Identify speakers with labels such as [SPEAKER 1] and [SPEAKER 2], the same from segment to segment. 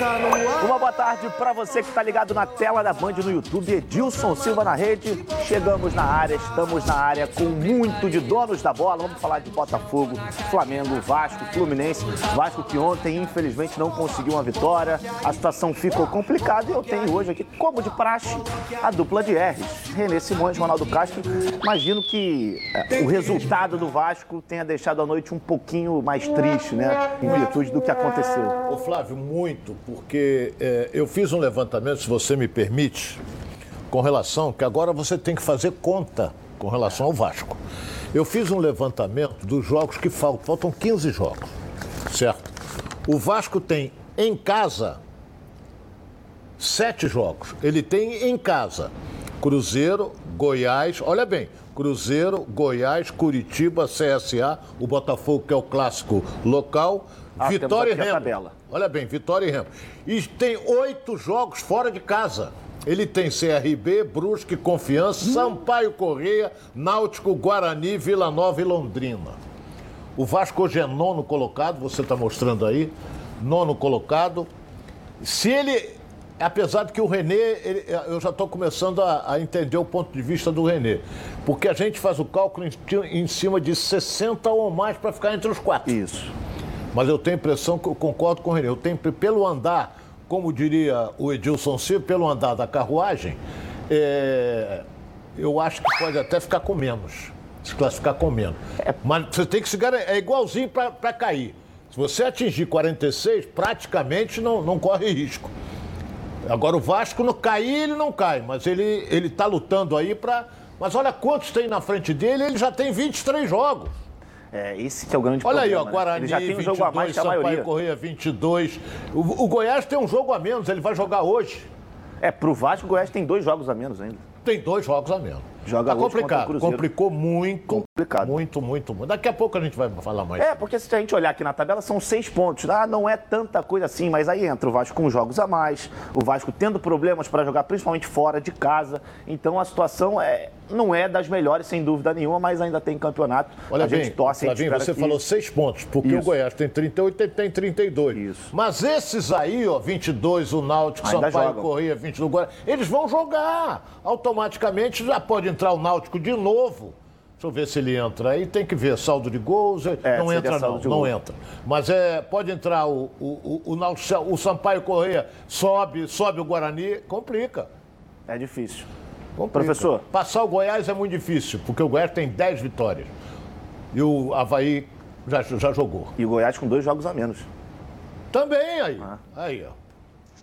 [SPEAKER 1] está no ar. Uma boa tarde para você que está ligado na tela da Band no YouTube. Edilson Silva na rede. Chegamos na área, estamos na área com muito de donos da bola. Vamos falar de Botafogo, Flamengo, Vasco, Fluminense. Vasco que ontem, infelizmente, não conseguiu uma vitória. A situação ficou complicada e eu tenho hoje aqui, como de praxe, a dupla de R's. René Simões, Ronaldo Castro. Imagino que é, o resultado do Vasco tenha deixado a noite um pouquinho mais triste, né? Em virtude do que aconteceu.
[SPEAKER 2] Ô Flávio, muito, porque é, eu fiz um levantamento, se você me permite, com relação que agora você tem que fazer conta com relação ao Vasco. Eu fiz um levantamento dos jogos que faltam, faltam 15 jogos, certo? O Vasco tem em casa sete jogos. Ele tem em casa Cruzeiro, Goiás, olha bem, Cruzeiro, Goiás, Curitiba, CSA, o Botafogo, que é o clássico local, ah, Vitória e Remo. Olha bem, Vitória e Remo. E tem oito jogos fora de casa. Ele tem CRB, Brusque, Confiança, hum. Sampaio Correia, Náutico, Guarani, Vila Nova e Londrina. O Vasco hoje é nono colocado, você está mostrando aí, nono colocado. Se ele apesar de que o Renê, ele, eu já estou começando a, a, entender o ponto de vista do Renê. Porque a gente faz o cálculo em, em cima de 60 ou mais para ficar entre os quatro.
[SPEAKER 1] Isso.
[SPEAKER 2] Mas eu tenho a impressão que eu concordo com o Renê. Eu tenho, pelo andar, como diria o Edilson Silva, pelo andar da carruagem, é, eu acho que pode até ficar com menos. Se classificar com menos. É. Mas você tem que se garantir. É igualzinho para cair. Se você atingir 46, praticamente não, não corre risco. Agora o Vasco não cair, ele não cai, mas ele ele está lutando aí para. Mas olha quantos tem na frente dele, ele já tem 23 jogos.
[SPEAKER 1] É, esse que é o grande
[SPEAKER 2] Olha
[SPEAKER 1] problema.
[SPEAKER 2] Olha aí, ó, Guarani, né? ele já tem 22, um jogo a mais que a Sampaio maioria. Correia 22. O, o Goiás tem um jogo a menos, ele vai jogar hoje.
[SPEAKER 1] É, pro Vasco o Goiás tem dois jogos a menos ainda.
[SPEAKER 2] Tem dois jogos a menos. Joga tá complicado. Complicou muito. Complicado. Muito, muito, muito. Daqui a pouco a gente vai falar mais.
[SPEAKER 1] É, porque se a gente olhar aqui na tabela, são seis pontos. Ah, não é tanta coisa assim, mas aí entra o Vasco com jogos a mais, o Vasco tendo problemas para jogar, principalmente fora de casa. Então a situação é, não é das melhores, sem dúvida nenhuma, mas ainda tem campeonato.
[SPEAKER 2] Olha a bem, gente torce, Flavinho, você que... falou seis pontos, porque Isso. o Goiás tem 38 e tem 32. Isso. Mas esses aí, ó, 22, o Náutico, ainda Sampaio jogam. Corrêa, 20 do Guarani, eles vão jogar. Automaticamente já pode entrar o Náutico de novo. Deixa eu ver se ele entra. Aí tem que ver saldo de gols. É, não entra, não. Não entra. Mas é, pode entrar o, o, o, o, o Sampaio Correia, sobe, sobe o Guarani, complica.
[SPEAKER 1] É difícil.
[SPEAKER 2] Complica. Professor. Passar o Goiás é muito difícil, porque o Goiás tem 10 vitórias. E o Havaí já, já jogou.
[SPEAKER 1] E o Goiás com dois jogos a menos.
[SPEAKER 2] Também aí. Ah. Aí, ó.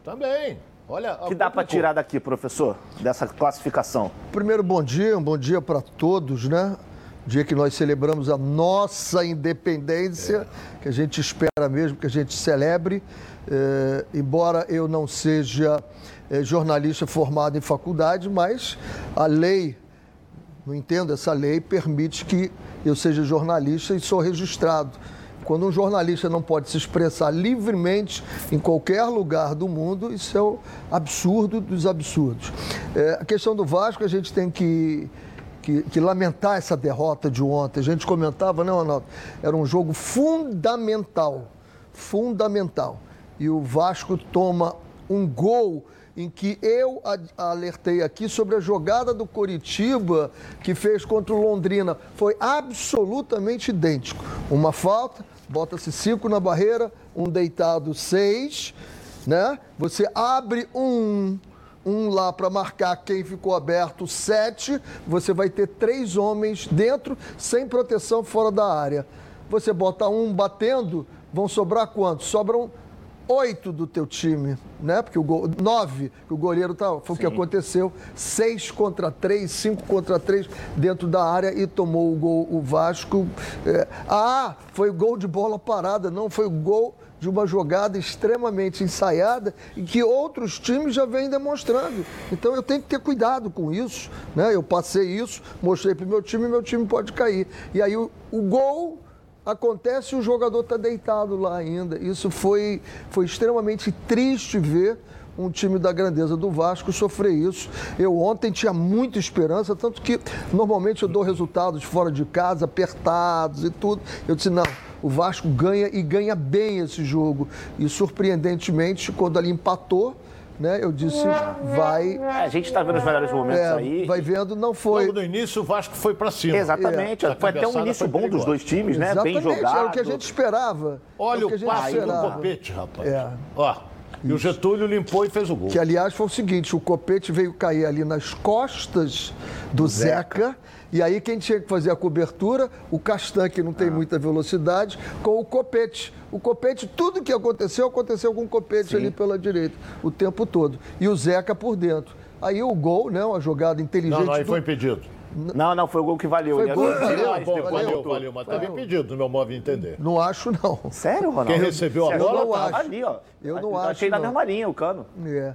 [SPEAKER 2] Também. Olha,
[SPEAKER 1] que dá para tirar daqui, professor, dessa classificação?
[SPEAKER 3] Primeiro, bom dia, um bom dia para todos, né? Dia que nós celebramos a nossa independência, é. que a gente espera mesmo que a gente celebre. É, embora eu não seja é, jornalista formado em faculdade, mas a lei, não entendo essa lei, permite que eu seja jornalista e sou registrado. Quando um jornalista não pode se expressar livremente em qualquer lugar do mundo, isso é o absurdo dos absurdos. É, a questão do Vasco, a gente tem que, que, que, lamentar essa derrota de ontem. A gente comentava, não, Ronaldo? Era um jogo fundamental. Fundamental. E o Vasco toma um gol em que eu alertei aqui sobre a jogada do Coritiba que fez contra o Londrina. Foi absolutamente idêntico. Uma falta, bota-se cinco na barreira, um deitado seis, né? Você abre um, um lá para marcar quem ficou aberto, sete, você vai ter três homens dentro, sem proteção fora da área. Você bota um batendo, vão sobrar quantos? Sobram oito do teu time, né? Porque o gol, nove, que o goleiro tá, foi Sim. o que aconteceu, seis contra três, cinco contra três dentro da área e tomou o gol o Vasco. É, ah, foi gol de bola parada, não foi o gol de uma jogada extremamente ensaiada e que outros times já vêm demonstrando. Então eu tenho que ter cuidado com isso, né? Eu passei isso, mostrei para o meu time, meu time pode cair. E aí o, o gol acontece e o jogador está deitado lá ainda. Isso foi, foi extremamente triste ver um time da grandeza do Vasco sofrer isso. Eu ontem tinha muita esperança, tanto que normalmente eu dou resultados fora de casa, apertados e tudo. Eu disse, não, O Vasco ganha e ganha bem esse jogo. E surpreendentemente, quando ele empatou, né? Eu disse, vai.
[SPEAKER 1] É, a gente está vendo os melhores momentos
[SPEAKER 3] é,
[SPEAKER 1] aí.
[SPEAKER 3] Vai vendo, não foi.
[SPEAKER 2] Logo no início, o Vasco foi para cima.
[SPEAKER 1] Exatamente. É. Foi até um início bom dos dois times, né?
[SPEAKER 3] Exatamente,
[SPEAKER 1] Bem jogado.
[SPEAKER 3] Era o que a gente esperava.
[SPEAKER 2] Olha
[SPEAKER 3] o,
[SPEAKER 2] o passe do Copete, rapaz.
[SPEAKER 3] É.
[SPEAKER 2] Ó. E o Getúlio limpou e fez o gol.
[SPEAKER 3] Que, aliás, foi o seguinte: o Copete veio cair ali nas costas do Zeca. Zeca e aí quem tinha que fazer a cobertura, o Castan, que não tem ah. muita velocidade, com o Copete. O Copete, tudo que aconteceu, aconteceu com o Copete Sim. ali pela direita, o tempo todo. E o Zeca por dentro. Aí o gol, né, uma jogada inteligente. Não,
[SPEAKER 2] não aí foi impedido.
[SPEAKER 1] Não, não, foi o gol que valeu.
[SPEAKER 3] Foi né? gol, valeu,
[SPEAKER 2] valeu, valeu, valeu, valeu, mas estava impedido, no meu modo de entender.
[SPEAKER 3] Não acho, não.
[SPEAKER 1] Sério, Ronaldo?
[SPEAKER 2] Quem recebeu a bola estava
[SPEAKER 1] ali, ó.
[SPEAKER 3] Eu não acho,
[SPEAKER 1] Achei
[SPEAKER 3] não.
[SPEAKER 1] na mesma linha o Cano.
[SPEAKER 3] É.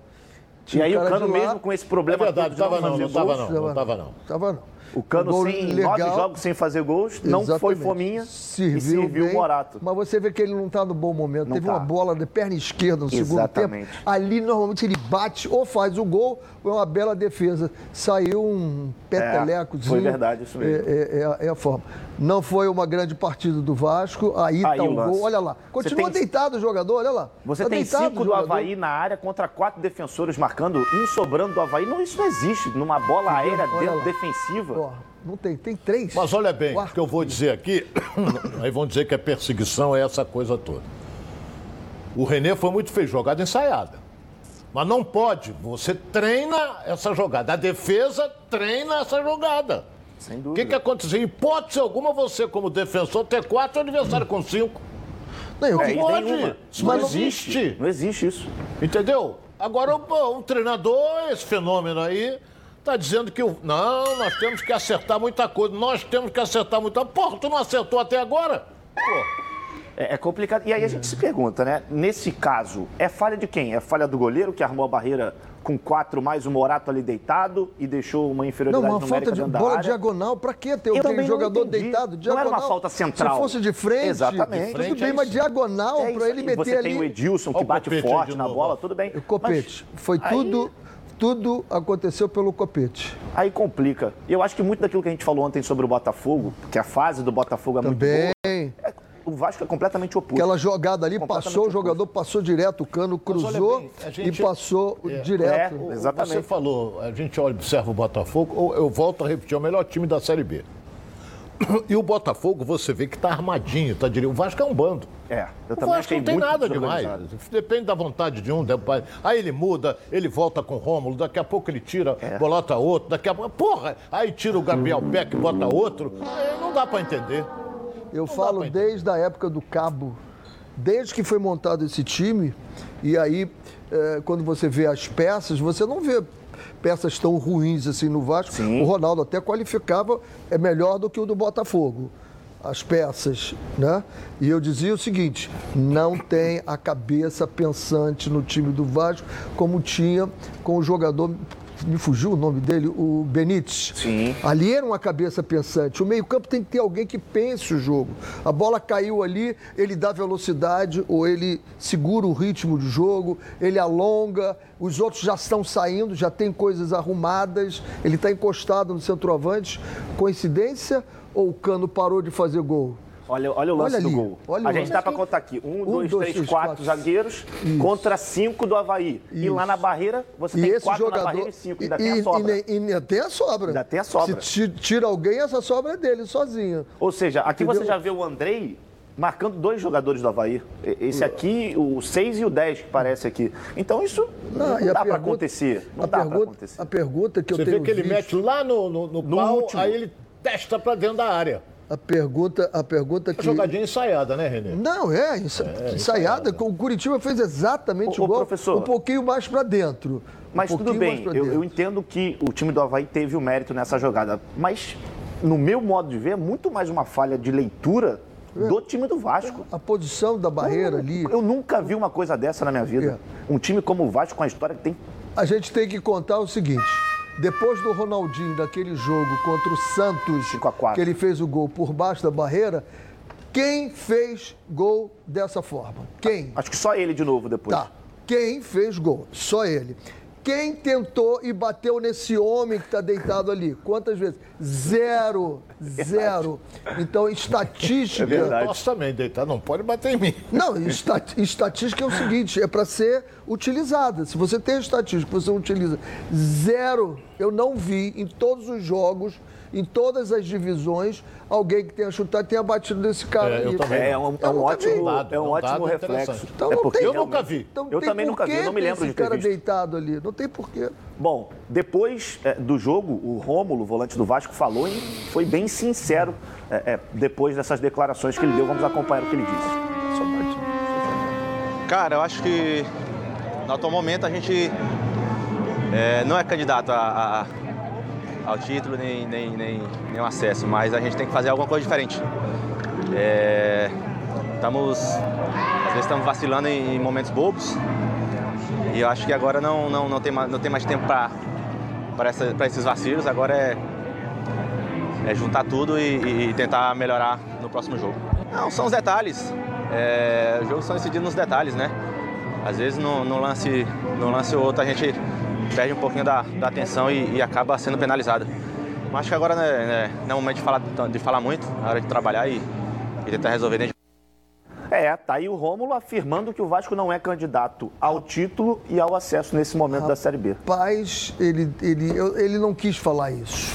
[SPEAKER 1] E aí o Cano mesmo com esse problema...
[SPEAKER 2] É verdade, estava não, não estava não, não estava não.
[SPEAKER 3] Estava não.
[SPEAKER 1] O Cano, um sem legal, nove jogos sem fazer gols, não foi fominha serviu e serviu o Morato.
[SPEAKER 3] Mas você vê que ele não está no bom momento. Não Teve tá. uma bola de perna esquerda no Exatamente. segundo tempo. Ali, normalmente, ele bate ou faz o gol é uma bela defesa. Saiu um petelecozinho.
[SPEAKER 1] É, foi verdade, isso mesmo.
[SPEAKER 3] É, é, é, a forma. Não foi uma grande partida do Vasco. Aí, está o gol. Olha lá. Continua tem... deitado o jogador, olha lá.
[SPEAKER 1] Você
[SPEAKER 3] tá
[SPEAKER 1] tem cinco do Havaí na área contra quatro defensores marcando, um sobrando do Havaí. Não, isso não existe numa bola aérea dentro, defensiva.
[SPEAKER 3] Ó, não tem, tem três.
[SPEAKER 2] Mas olha bem, o que eu vou dizer aqui, aí vão dizer que é perseguição, é essa coisa toda. O Renê foi muito feio, jogada ensaiada. Mas não pode, você treina essa jogada. A defesa treina essa jogada.
[SPEAKER 1] Sem dúvida.
[SPEAKER 2] O que, que aconteceu? Em hipótese alguma, você, como defensor, ter quatro adversários com cinco.
[SPEAKER 3] Não, eu
[SPEAKER 1] é,
[SPEAKER 2] pode.
[SPEAKER 1] Isso não, não existe. Não existe isso.
[SPEAKER 2] Entendeu? Agora, o, o treinador, esse fenômeno aí, Está dizendo que o. Não, nós temos que acertar muita coisa. Nós temos que acertar muita. Porra, tu não acertou até agora?
[SPEAKER 1] É, é, complicado. E aí a gente se pergunta, né? Nesse caso, é falha de quem? É falha do goleiro que armou a barreira com quatro mais o Morato ali deitado e deixou uma inferioridade
[SPEAKER 3] não, uma falta de bola área. diagonal, para que ter um jogador deitado diagonal?
[SPEAKER 1] Não era uma falta central.
[SPEAKER 3] Se fosse de frente,
[SPEAKER 1] Exatamente.
[SPEAKER 3] De frente, tudo bem, é mas diagonal é para ele meter
[SPEAKER 1] você
[SPEAKER 3] ali.
[SPEAKER 1] Você tem o Edilson que bate forte na bola, tudo bem.
[SPEAKER 3] O Copete, mas foi tudo aí tudo aconteceu pelo copete.
[SPEAKER 1] Aí complica. Eu acho que muito daquilo que a gente falou ontem sobre o Botafogo, que a fase do Botafogo é
[SPEAKER 3] Também.
[SPEAKER 1] muito boa. O Vasco é completamente oposto.
[SPEAKER 3] Aquela jogada ali, passou, o jogador passou direto, o cano cruzou bem, gente, e passou é, direto.
[SPEAKER 2] É, exatamente. Você falou, a gente observa o Botafogo, eu volto a repetir, é o melhor time da Série B. E o Botafogo, você vê que está armadinho, tá direito. O Vasco é um bando.
[SPEAKER 1] É,
[SPEAKER 2] eu o também Vasco não tem nada demais. Depende da vontade de um. Aí ele muda, ele volta com o Rômulo, daqui a pouco ele tira, é. bota outro, daqui a pouco. Porra! Aí tira o Gabriel Peck, bota outro. Aí não dá para entender.
[SPEAKER 3] Eu não falo desde a época do Cabo. Desde que foi montado esse time, e aí, é, quando você vê as peças, você não vê peças tão ruins assim no Vasco. Sim. O Ronaldo até qualificava, é melhor do que o do Botafogo. As peças, né? E eu dizia o seguinte: não tem a cabeça pensante no time do Vasco como tinha com o jogador me fugiu o nome dele, o Benítez.
[SPEAKER 1] Sim.
[SPEAKER 3] Ali era uma cabeça pensante. O meio-campo tem que ter alguém que pense o jogo. A bola caiu ali, ele dá velocidade ou ele segura o ritmo do jogo, ele alonga, os outros já estão saindo, já tem coisas arrumadas, ele está encostado no centroavante. Coincidência ou o Cano parou de fazer gol?
[SPEAKER 1] Olha, olha o lance olha do gol. Olha a gente dá para contar aqui. Um, um dois, dois, três, três quatro, quatro, zagueiros Isso. contra cinco do Havaí. Isso. E lá na barreira, você e tem quatro jogador... na barreira e cinco. Ainda e, tem a sobra.
[SPEAKER 3] E, ainda tem a sobra.
[SPEAKER 1] Ainda tem a sobra.
[SPEAKER 3] Se tira alguém, essa sobra é dele, sozinho.
[SPEAKER 1] Ou seja, aqui Entendeu? você já vê o Andrei marcando dois jogadores do Havaí. Esse aqui, o 6 e o 10 que parece aqui. Então isso não, não dá para acontecer. Não dá para acontecer.
[SPEAKER 3] A pergunta que
[SPEAKER 2] Você
[SPEAKER 3] eu tenho
[SPEAKER 2] Você vê que
[SPEAKER 3] visto...
[SPEAKER 2] ele mete lá no, no, no, no pau, último. aí ele testa para dentro da área.
[SPEAKER 3] A pergunta, a pergunta que.
[SPEAKER 2] jogadinha ensaiada, né, Renê?
[SPEAKER 3] Não, é, ensa... é ensaiada. O Curitiba fez exatamente o, igual, professor, um pouquinho mais para dentro.
[SPEAKER 1] Mas
[SPEAKER 3] um
[SPEAKER 1] tudo bem, eu, eu, entendo que o time do Havaí teve o mérito nessa jogada. Mas, no meu modo de ver, é muito mais uma falha de leitura é. do time do Vasco.
[SPEAKER 3] A posição da barreira
[SPEAKER 1] eu,
[SPEAKER 3] ali.
[SPEAKER 1] Eu nunca vi uma coisa dessa na minha vida. É. Um time como o Vasco, com a história que tem.
[SPEAKER 3] A gente tem que contar o seguinte depois do Ronaldinho, daquele jogo contra o Santos, que ele fez o gol por baixo da barreira, quem fez gol dessa forma? Quem?
[SPEAKER 1] Acho que só ele de novo depois.
[SPEAKER 3] Tá. Quem fez gol? Só ele. Quem tentou e bateu nesse homem que está deitado ali? Quantas vezes? Zero. Zero. Então, estatística. É
[SPEAKER 2] verdade. Eu posso também deitar, não pode bater em mim.
[SPEAKER 3] Não, estatística é o seguinte: é para ser utilizada. Se você tem estatística você utiliza zero, eu não vi em todos os jogos em todas as divisões, alguém que tenha chutado tenha batido nesse cara.
[SPEAKER 1] É,
[SPEAKER 3] eu
[SPEAKER 1] também. É, um, é um ótimo, dado, é um, ótimo reflexo.
[SPEAKER 3] Então, é porque eu nunca vi.
[SPEAKER 1] Então, eu também nunca vi, eu não me lembro de ter
[SPEAKER 3] cara
[SPEAKER 1] visto.
[SPEAKER 3] deitado ali, não tem porquê.
[SPEAKER 1] Bom, depois é, do jogo, o Rômulo, volante do Vasco, falou e foi bem sincero é, é, depois dessas declarações que ele deu. Vamos acompanhar o que ele disse.
[SPEAKER 4] Cara, eu acho que no atual momento a gente é, não é candidato a, a ao título nem, nem, nem, nem acesso, mas a gente tem que fazer alguma coisa diferente. É, estamos, às vezes estamos vacilando em, em, momentos bobos e eu acho que agora não, não, não, tem, não tem mais tempo para esses vacilos, agora é, é juntar tudo e, e, tentar melhorar no próximo jogo. Não, são os detalhes. É, os jogos são decididos nos detalhes, né? Às vezes no, no lance, no lance ou outro a gente perde um pouquinho da, da atenção e, e, acaba sendo penalizada. Mas acho que agora né, né, não é o momento de falar, de falar muito, é hora de trabalhar e, e tentar resolver dentro
[SPEAKER 1] é, tá aí o Rômulo afirmando que o Vasco não é candidato ao título e ao acesso nesse momento da Série B.
[SPEAKER 3] Rapaz, ele, ele, ele não quis falar isso.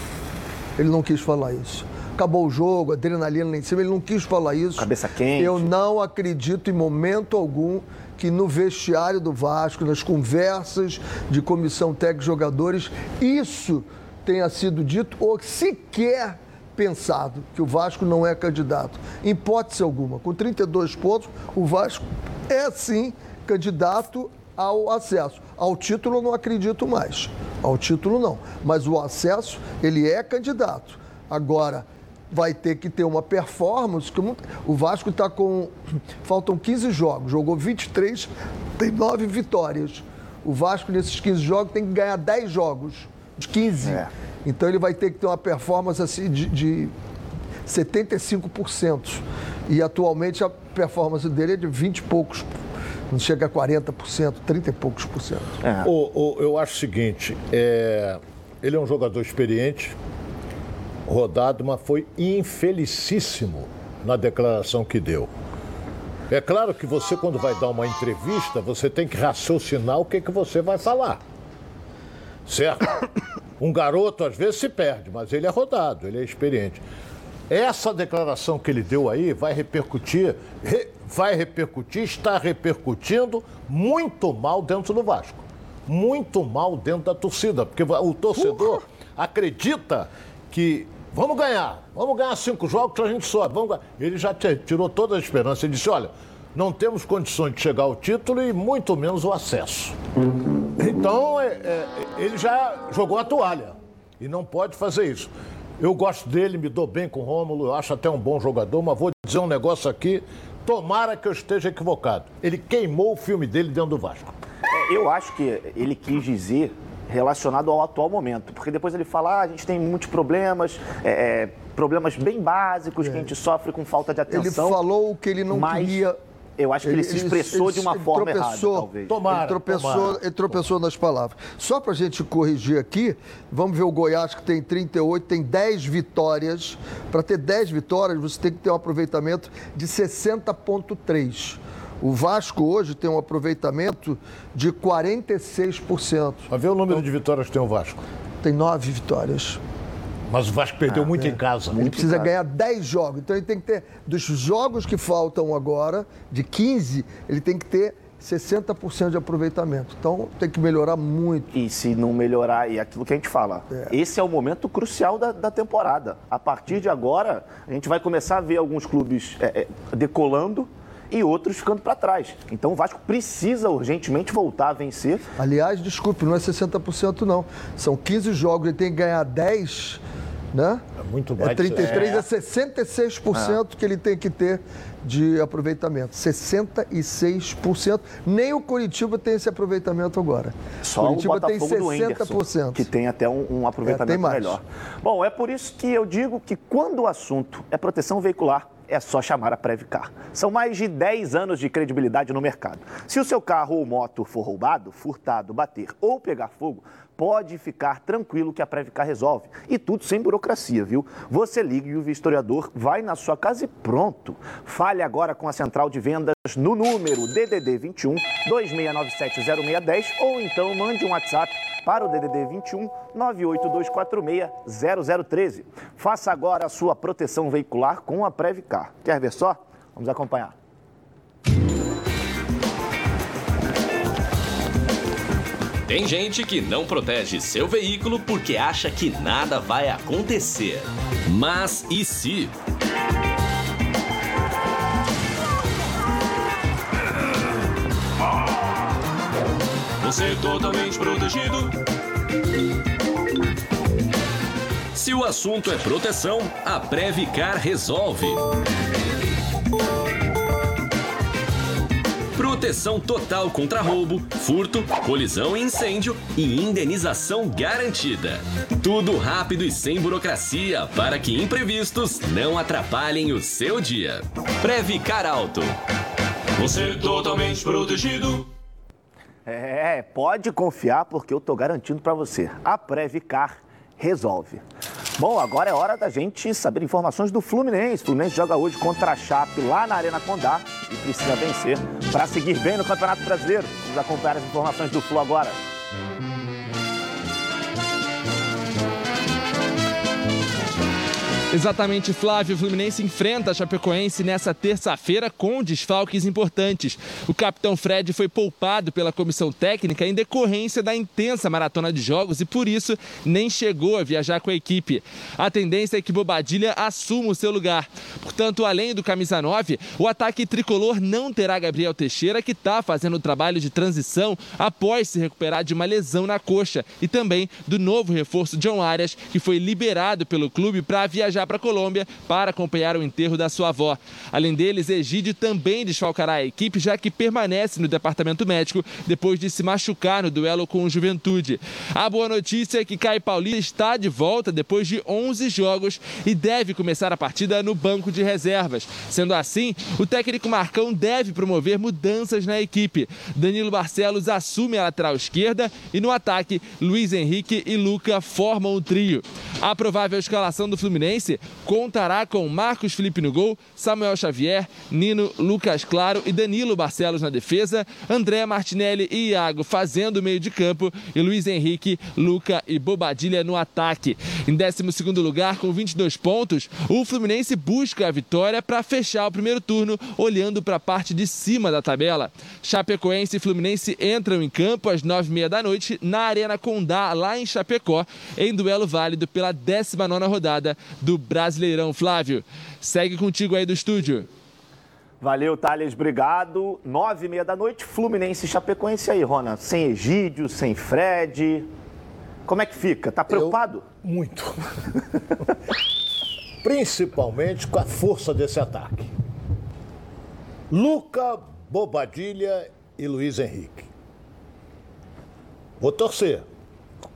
[SPEAKER 3] Ele não quis falar isso. Acabou o jogo, adrenalina lá em cima, ele não quis falar isso.
[SPEAKER 1] Cabeça quente.
[SPEAKER 3] Eu não acredito em momento algum que no vestiário do Vasco, nas conversas de comissão técnica jogadores, isso tenha sido dito ou sequer pensado que o Vasco não é candidato. Em hipótese alguma, com 32 pontos, o Vasco é sim candidato ao acesso. Ao título eu não acredito mais. Ao título não, mas o acesso ele é candidato. Agora, vai ter que ter uma performance. Que o Vasco está com. Faltam 15 jogos, jogou 23, tem 9 vitórias. O Vasco, nesses 15 jogos, tem que ganhar 10 jogos de 15. É. Então ele vai ter que ter uma performance assim de, de 75%. E atualmente a performance dele é de 20 e poucos não chega a 40%, 30 e poucos por cento.
[SPEAKER 2] É. O, o, eu acho o seguinte, é, ele é um jogador experiente, rodado, mas foi infelicíssimo na declaração que deu. É claro que você, quando vai dar uma entrevista, você tem que raciocinar o que, que você vai falar. Certo? Um garoto, às vezes, se perde, mas ele é rodado, ele é experiente. Essa declaração que ele deu aí vai repercutir, vai repercutir, está repercutindo muito mal dentro do Vasco. Muito mal dentro da torcida, porque o torcedor acredita que Vamos ganhar, vamos ganhar cinco jogos que a gente sobe. Vamos. Ele já tirou toda a esperança. Ele disse: olha, não temos condições de chegar ao título e muito menos o acesso. Então, é, é, ele já jogou a toalha e não pode fazer isso. Eu gosto dele, me dou bem com o Rômulo, eu acho até um bom jogador, mas vou dizer um negócio aqui, tomara que eu esteja equivocado. Ele queimou o filme dele dentro do Vasco.
[SPEAKER 1] É, eu acho que ele quis dizer relacionado ao atual momento. Porque depois ele fala, ah, a gente tem muitos problemas, é, é problemas bem básicos é. que a gente sofre com falta de atenção.
[SPEAKER 3] Ele falou o que ele não mas... queria
[SPEAKER 1] eu acho que ele, ele se expressou ele, de uma ele forma tropeçou, errada, talvez.
[SPEAKER 3] Tomara, ele tropeçou, tomara. ele tropeçou nas palavras. Só para a gente corrigir aqui, vamos ver o Goiás que tem 38, tem 10 vitórias. Para ter 10 vitórias, você tem que ter um aproveitamento de 60,3%. O Vasco hoje tem um aproveitamento de 46%.
[SPEAKER 2] Mas vê o número então, de vitórias que tem o Vasco.
[SPEAKER 3] Tem nove vitórias.
[SPEAKER 2] Mas o Vasco perdeu ah, muito é. em casa.
[SPEAKER 3] Ele precisa ganhar 10 jogos. Então ele tem que ter, dos jogos que faltam agora, de 15, ele tem que ter 60% de aproveitamento. Então tem que melhorar muito.
[SPEAKER 1] E se não melhorar, e aquilo que a gente fala, é. esse é o momento crucial da, da, temporada. A partir de agora, a gente vai começar a ver alguns clubes é, é decolando e outros ficando para trás. Então o Vasco precisa urgentemente voltar a vencer.
[SPEAKER 3] Aliás, desculpe, não é 60% não. São 15 jogos, ele tem que ganhar 10, né?
[SPEAKER 2] É muito mais.
[SPEAKER 3] É 33 é, é 66% é. que ele tem que ter de aproveitamento. 66%. Nem o Curitiba tem esse aproveitamento agora.
[SPEAKER 1] Só Curitiba o Botafogo tem 60%. que tem até um, um aproveitamento é, melhor. Bom, é por isso que eu digo que quando o assunto é proteção veicular, é só chamar a Previcar. São mais de 10 anos de credibilidade no mercado. Se o seu carro ou moto for roubado, furtado, bater ou pegar fogo, pode ficar tranquilo que a Previcar resolve. E tudo sem burocracia, viu? Você liga e o vistoriador vai na sua casa e pronto. Fale agora com a central de vendas no número DDD 21 2697 0610 ou então mande um WhatsApp para o DDD 21 98246 0013. Faça agora a sua proteção veicular com a Previcar. Quer ver só? Vamos acompanhar.
[SPEAKER 5] Tem gente que não protege seu veículo porque acha que nada vai acontecer. Mas e se? Você é totalmente protegido. Se o assunto é proteção, a Previcar resolve. Proteção total contra roubo, furto, colisão e incêndio e indenização garantida. Tudo rápido e sem burocracia para que imprevistos não atrapalhem o seu dia. Previcar Alto. Você totalmente protegido.
[SPEAKER 1] É, pode confiar porque eu tô garantindo para você. A Previcar resolve. Bom, agora é hora da gente saber informações do Fluminense. O Fluminense joga hoje contra a Chape lá na Arena Condá e precisa vencer para seguir bem no Campeonato Brasileiro. Vamos acompanhar as informações do Flu agora.
[SPEAKER 6] Exatamente, Flávio. O Fluminense enfrenta a Chapecoense nessa terça-feira com desfalques importantes. O capitão Fred foi poupado pela comissão técnica em decorrência da intensa maratona de jogos e por isso nem chegou a viajar com a equipe. A tendência é que Bobadilha assuma o seu lugar. Portanto, além do camisa 9, o ataque tricolor não terá Gabriel Teixeira, que está fazendo o trabalho de transição após se recuperar de uma lesão na coxa, e também do novo reforço John Arias, que foi liberado pelo clube para viajar para a Colômbia para acompanhar o enterro da sua avó. Além deles, Egídio também desfalcará a equipe, já que permanece no departamento médico depois de se machucar no duelo com o Juventude. A boa notícia é que Caio Paulista está de volta depois de 11 jogos e deve começar a partida no banco de reservas. Sendo assim, o técnico Marcão deve promover mudanças na equipe. Danilo Barcelos assume a lateral esquerda e no ataque, Luiz Henrique e Luca formam o trio. A provável escalação do Fluminense contará com Marcos Felipe no gol, Samuel Xavier, Nino, Lucas Claro e Danilo Barcelos na defesa, André Martinelli e Iago fazendo o meio de campo e Luiz Henrique, Luca e Bobadilha no ataque. Em 12 lugar, com 22 pontos, o Fluminense busca a vitória para fechar o primeiro turno, olhando para a parte de cima da tabela. Chapecoense e Fluminense entram em campo às 9h30 da noite na Arena Condá, lá em Chapecó, em duelo válido pela 19 rodada do Brasileirão. Flávio, segue contigo aí do estúdio.
[SPEAKER 1] Valeu, Thales, obrigado. Nove e meia da noite, Fluminense e Chapecoense aí, Rona. Sem Egídio, sem Fred. Como é que fica? Tá preocupado?
[SPEAKER 2] Eu, muito. Principalmente com a força desse ataque. Luca, Bobadilha e Luiz Henrique. Vou torcer.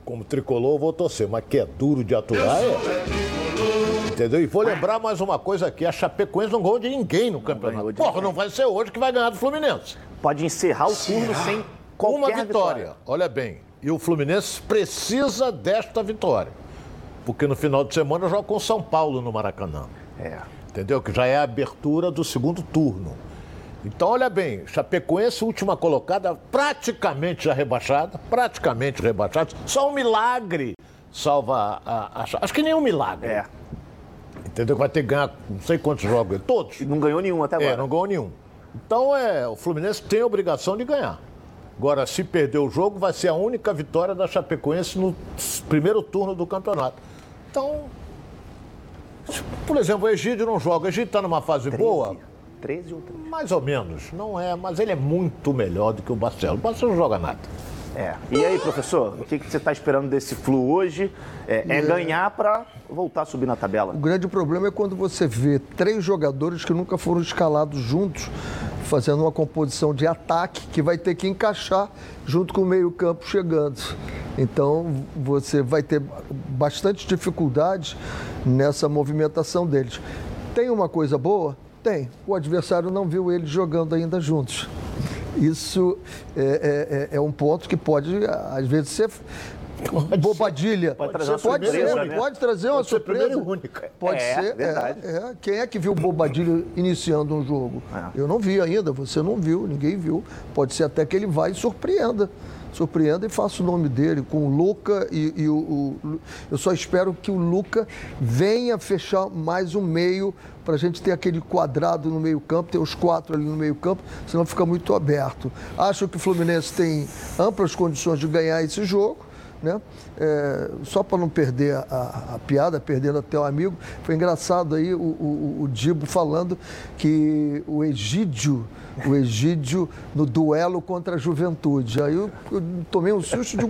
[SPEAKER 2] Como tricolor, vou torcer, mas que é duro de aturar é. Entendeu? E vou lembrar mais uma coisa aqui: a Chapecoense não ganhou de ninguém no campeonato. Porra, não vai ser hoje que vai ganhar do Fluminense.
[SPEAKER 1] Pode encerrar o turno sem qualquer
[SPEAKER 2] Uma vitória.
[SPEAKER 1] vitória.
[SPEAKER 2] Olha bem. E o Fluminense precisa desta vitória. Porque no final de semana joga com São Paulo no Maracanã.
[SPEAKER 1] É.
[SPEAKER 2] Entendeu? Que já é a abertura do segundo turno. Então, olha bem, Chapecoense, última colocada, praticamente já rebaixada, praticamente rebaixada. Só um milagre salva a, a, Acho que nenhum milagre.
[SPEAKER 1] É.
[SPEAKER 2] Entendeu? Vai ter que ganhar não sei quantos jogos. Todos.
[SPEAKER 1] E não ganhou nenhum até agora.
[SPEAKER 2] É, não ganhou nenhum. Então, é, o Fluminense tem a obrigação de ganhar. Agora, se perder o jogo, vai ser a única vitória da Chapecoense no primeiro turno do campeonato. Então, por exemplo, o Egídio não joga. O Egídio está numa fase
[SPEAKER 1] 13,
[SPEAKER 2] boa?
[SPEAKER 1] 13 ou 13?
[SPEAKER 2] Mais ou menos, não é, mas ele é muito melhor do que o Barcelos. O Barcelos não joga nada.
[SPEAKER 1] É. E aí, professor, o que, que você está esperando desse Flu hoje? É, é ganhar para voltar a subir na tabela.
[SPEAKER 3] O grande problema é quando você vê três jogadores que nunca foram escalados juntos, fazendo uma composição de ataque que vai ter que encaixar junto com o meio-campo chegando. Então você vai ter bastante dificuldade nessa movimentação deles. Tem uma coisa boa? Tem. O adversário não viu eles jogando ainda juntos. Isso é, é, é, é um ponto que pode, às vezes, ser Pode bobadilha.
[SPEAKER 1] Pode trazer uma
[SPEAKER 3] pode
[SPEAKER 1] surpresa,
[SPEAKER 3] ser,
[SPEAKER 1] né?
[SPEAKER 3] pode trazer uma
[SPEAKER 2] Pode ser
[SPEAKER 3] surpresa.
[SPEAKER 2] e única.
[SPEAKER 3] Pode
[SPEAKER 1] É,
[SPEAKER 3] ser.
[SPEAKER 1] verdade.
[SPEAKER 3] é, é. Quem é que viu Bobadilha iniciando um jogo?
[SPEAKER 1] É.
[SPEAKER 3] Eu não vi ainda, você não viu, ninguém viu. Pode ser até que ele vai e surpreenda. Surpreenda e faça o nome dele com o Luca e, e o, o- Eu só espero que o Luca venha fechar mais um meio para a gente ter aquele quadrado no meio-campo, ter os quatro ali no meio-campo, senão fica muito aberto. Acho que o Fluminense tem amplas condições de ganhar esse jogo né? É, só para não perder a, a- a piada, perdendo até o amigo, foi engraçado aí o, o, o Dibo falando que o Egídio, o Egídio no duelo contra a juventude. Aí eu, eu tomei um susto de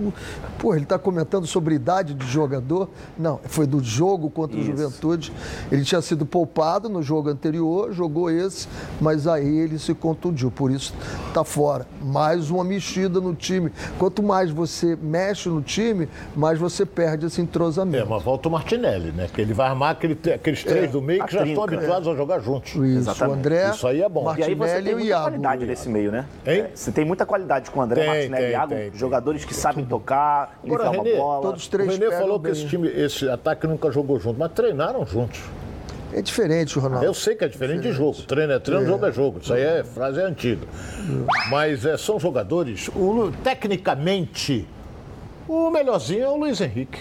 [SPEAKER 3] pô, ele está comentando sobre idade de jogador. Não, foi do jogo contra a juventude. Ele tinha sido poupado no jogo anterior, jogou esse, mas aí ele se contundiu, por isso está fora. Mais uma mexida no time. Quanto mais você mexe no time, mais você perde esse
[SPEAKER 2] É,
[SPEAKER 3] entrosamento.
[SPEAKER 2] mas volta o Martinelli, né? Que ele vai armar aquele- aqueles três do meio que já estão
[SPEAKER 1] trinca,
[SPEAKER 2] habituados a jogar juntos.
[SPEAKER 3] Isso,
[SPEAKER 1] Exatamente.
[SPEAKER 3] o André,
[SPEAKER 2] Isso aí é bom.
[SPEAKER 1] E aí você
[SPEAKER 3] Martinelli
[SPEAKER 1] tem
[SPEAKER 3] e o
[SPEAKER 1] muita
[SPEAKER 3] Iago.
[SPEAKER 1] qualidade nesse meio, né?
[SPEAKER 2] Hein?
[SPEAKER 1] É, Você tem muita qualidade com o André,
[SPEAKER 2] Tem,
[SPEAKER 1] Martinelli e
[SPEAKER 2] tem,
[SPEAKER 1] Iago,
[SPEAKER 2] tem, tem.
[SPEAKER 1] jogadores que sabem tocar,
[SPEAKER 2] Agora,
[SPEAKER 1] enfiar uma bola.
[SPEAKER 3] todos
[SPEAKER 2] O
[SPEAKER 3] três
[SPEAKER 2] Renê
[SPEAKER 3] pegam
[SPEAKER 2] falou que
[SPEAKER 3] bem.
[SPEAKER 2] esse time, esse ataque nunca jogou junto, mas treinaram juntos.
[SPEAKER 3] É diferente, Ronaldo.
[SPEAKER 2] Eu sei que é diferente de jogo. Treino é treino, jogo é jogo. Isso aí é frase antiga. Mas é, são jogadores. O, tecnicamente, o melhorzinho é o Luiz Henrique.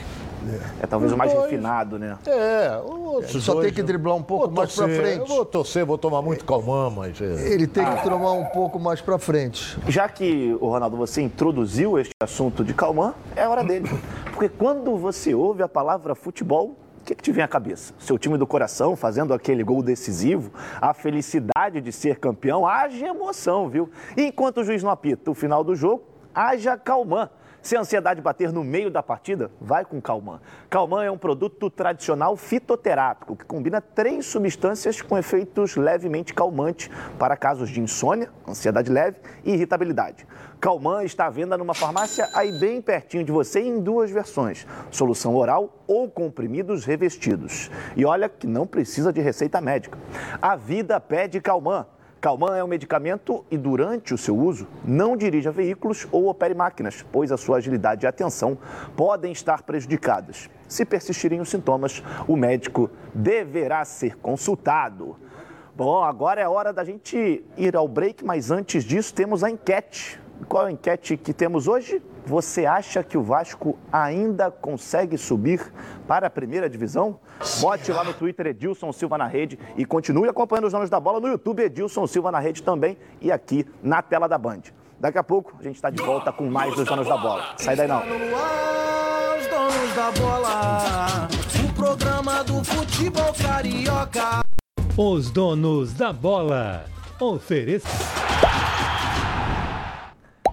[SPEAKER 1] É talvez o mais
[SPEAKER 2] Dois.
[SPEAKER 1] refinado, né?
[SPEAKER 2] É, outros
[SPEAKER 3] Só
[SPEAKER 2] dois,
[SPEAKER 3] tem que driblar um pouco mais pra
[SPEAKER 2] torcer,
[SPEAKER 3] frente.
[SPEAKER 2] Eu vou torcer, vou tomar muito calmão, mas. é,
[SPEAKER 3] Ele tem que tomar um pouco mais para frente.
[SPEAKER 1] Já que, o Ronaldo, você introduziu este assunto de Calmã, é hora dele. Porque quando você ouve a palavra futebol, o que, que te vem à cabeça? Seu time do coração fazendo aquele gol decisivo, a felicidade de ser campeão, haja emoção, viu? E enquanto o juiz não apita o final do jogo, haja Calmã. Se a ansiedade bater no meio da partida, vai com Calmã. Calmã é um produto tradicional fitoterápico que combina três substâncias com efeitos levemente calmantes para casos de insônia, ansiedade leve e irritabilidade. Calmã está à venda numa farmácia aí bem pertinho de você em duas versões: solução oral ou comprimidos revestidos. E olha que não precisa de receita médica. A vida pede Calmã. Calman é um medicamento e, durante o seu uso, não dirija veículos ou opere máquinas, pois a sua agilidade e atenção podem estar prejudicadas. Se persistirem os sintomas, o médico deverá ser consultado. Bom, agora é hora da gente ir ao break, mas antes disso temos a enquete. Qual é a enquete que temos hoje? Você acha que o Vasco ainda consegue subir para a primeira divisão? Bote lá no Twitter Edilson Silva na rede e continue acompanhando os donos da bola no YouTube Edilson Silva na rede também e aqui na tela da Band. Daqui a pouco a gente está de volta com mais dos donos da bola. Sai daí não.
[SPEAKER 7] Os donos da bola. O programa do futebol carioca.
[SPEAKER 8] Os donos da bola. Ofereça.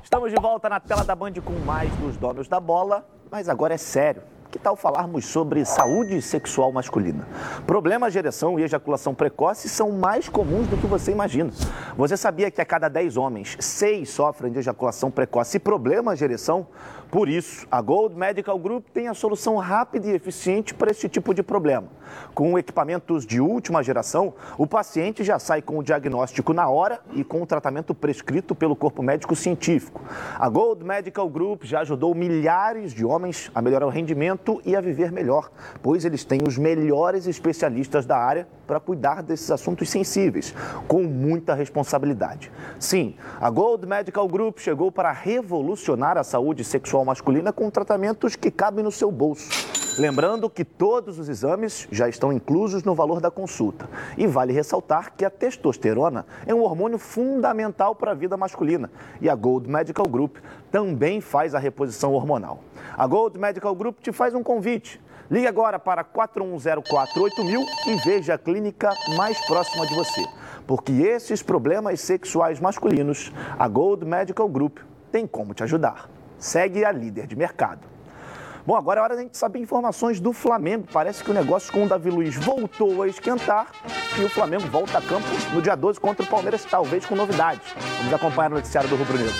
[SPEAKER 1] Estamos de volta na tela da Band com mais dos donos da bola, mas agora é sério. Que tal falarmos sobre saúde sexual masculina? Problemas de ereção e ejaculação precoce são mais comuns do que você imagina. Você sabia que a cada 10 homens, 6 sofrem de ejaculação precoce e problemas de ereção? Por isso, a Gold Medical Group tem a solução rápida e eficiente para este tipo de problema. Com equipamentos de última geração, o paciente já sai com o diagnóstico na hora e com o tratamento prescrito pelo corpo médico científico. A Gold Medical Group já ajudou milhares de homens a melhorar o rendimento e a viver melhor, pois eles têm os melhores especialistas da área para cuidar desses assuntos sensíveis, com muita responsabilidade. Sim, a Gold Medical Group chegou para revolucionar a saúde sexual masculina com tratamentos que cabem no seu bolso. Lembrando que todos os exames já estão inclusos no valor da consulta. E vale ressaltar que a testosterona é um hormônio fundamental para a vida masculina. E a Gold Medical Group também faz a reposição hormonal. A Gold Medical Group te faz um convite. Ligue agora para 41048000 e veja a clínica mais próxima de você. Porque esses problemas sexuais masculinos, a Gold Medical Group tem como te ajudar. Segue a líder de mercado. Bom, agora é hora da gente saber informações do Flamengo. Parece que o negócio com o Davi Luiz voltou a esquentar e o Flamengo volta a campo no dia 12 contra o Palmeiras, talvez com novidades. Vamos acompanhar o noticiário do Rubro Negro.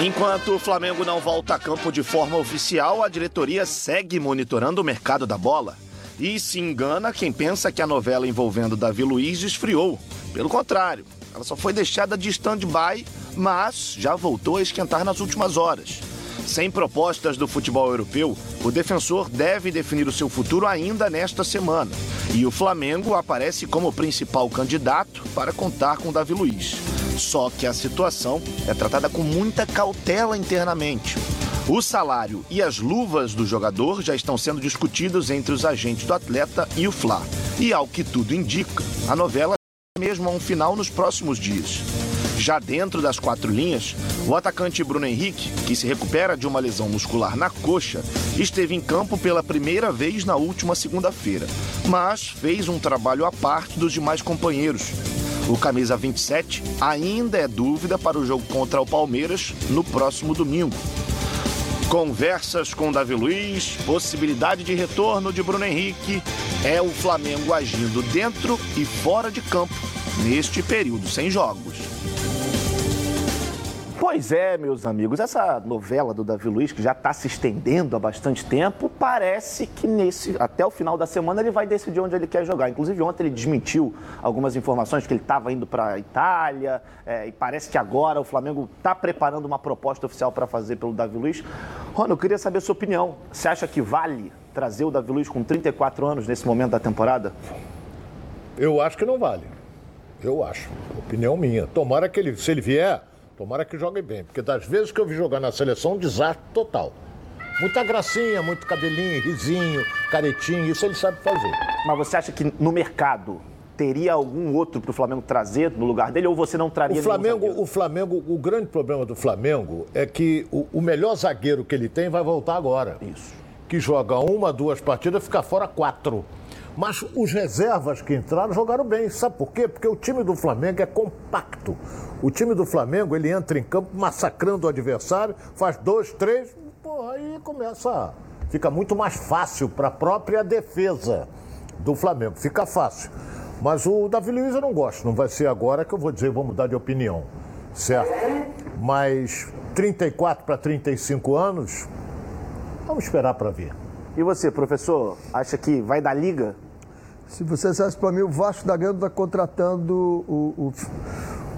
[SPEAKER 1] Enquanto o Flamengo não volta a campo de forma oficial, a diretoria segue monitorando o mercado da bola.
[SPEAKER 9] E se engana quem pensa que a novela envolvendo Davi Luiz esfriou. Pelo contrário, ela só foi deixada de stand-by, mas já voltou a esquentar nas últimas horas. Sem propostas do futebol europeu, o defensor deve definir o seu futuro ainda nesta semana. E o Flamengo aparece como principal candidato para contar com Davi Luiz. Só que a situação é tratada com muita cautela internamente. O salário e as luvas do jogador já estão sendo discutidos entre os agentes do atleta e o Fla. E ao que tudo indica, a novela mesmo a um final nos próximos dias. Já dentro das quatro linhas, o atacante Bruno Henrique, que se recupera de uma lesão muscular na coxa, esteve em campo pela primeira vez na última segunda-feira, mas fez um trabalho à parte dos demais companheiros. O camisa 27 ainda é dúvida para o jogo contra o Palmeiras no próximo domingo. Conversas com Davi Luiz, possibilidade de retorno de Bruno Henrique, é o Flamengo agindo dentro e fora de campo neste período sem jogos.
[SPEAKER 1] Pois é, meus amigos, essa novela do Davi Luiz, que já está se estendendo há bastante tempo, parece que nesse, até o final da semana ele vai decidir onde ele quer jogar. Inclusive, ontem ele desmentiu algumas informações que ele estava indo para a Itália, é, e parece que agora o Flamengo está preparando uma proposta oficial para fazer pelo Davi Luiz. Rony, eu queria saber a sua opinião. Você acha que vale trazer o Davi Luiz com 34 anos nesse momento da temporada?
[SPEAKER 2] Eu acho que não vale. Eu acho. Opinião minha. Tomara que ele, se ele vier, tomara que jogue bem. Porque das vezes que eu vi jogar na seleção, um desastre total. Muita gracinha, muito cabelinho, risinho, caretinho, isso ele sabe fazer.
[SPEAKER 1] Mas você acha que no mercado teria algum outro para o Flamengo trazer no lugar dele ou você não traria
[SPEAKER 2] o Flamengo, o Flamengo, o grande problema do Flamengo é que o, o, melhor zagueiro que ele tem vai voltar agora.
[SPEAKER 1] Isso.
[SPEAKER 2] Que joga uma, duas partidas, fica fora quatro. Mas os reservas que entraram jogaram bem. Sabe por quê? Porque o time do Flamengo é compacto. O time do Flamengo, ele entra em campo massacrando o adversário, faz dois, três, porra, aí começa. Fica muito mais fácil para a própria defesa do Flamengo. Fica fácil. Mas o Davi Luiz eu não gosto. Não vai ser agora que eu vou dizer, vou mudar de opinião. Certo? Mas 34 para 35 anos, vamos esperar para ver.
[SPEAKER 1] E você, professor, acha que vai dar liga?
[SPEAKER 3] Se você dissesse para mim, o Vasco da Gama está contratando o,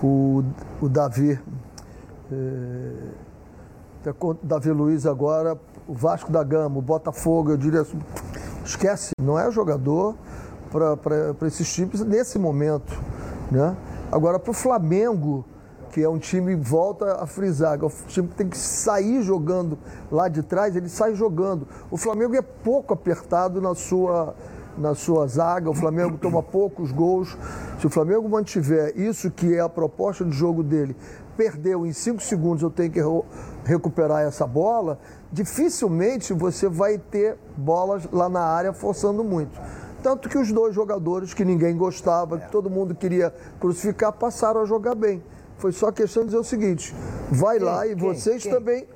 [SPEAKER 3] o, o, o Davi. É, Davi Luiz agora, o Vasco da Gama, o Botafogo, eu diria assim, esquece, não é jogador para esses times nesse momento. Né? Agora, para o Flamengo, que é um time, volta a frisar, o time tem que sair jogando lá de trás, ele sai jogando. O Flamengo é pouco apertado na sua, na sua zaga, o Flamengo toma poucos gols. Se o Flamengo mantiver isso que é a proposta de jogo dele, perdeu em cinco segundos, eu tenho que recuperar essa bola, dificilmente você vai ter bolas lá na área forçando muito. Tanto que os dois jogadores que ninguém gostava, que todo mundo queria crucificar, passaram a jogar bem. Foi só questão de dizer o seguinte: vai quem, lá e quem, vocês quem? também.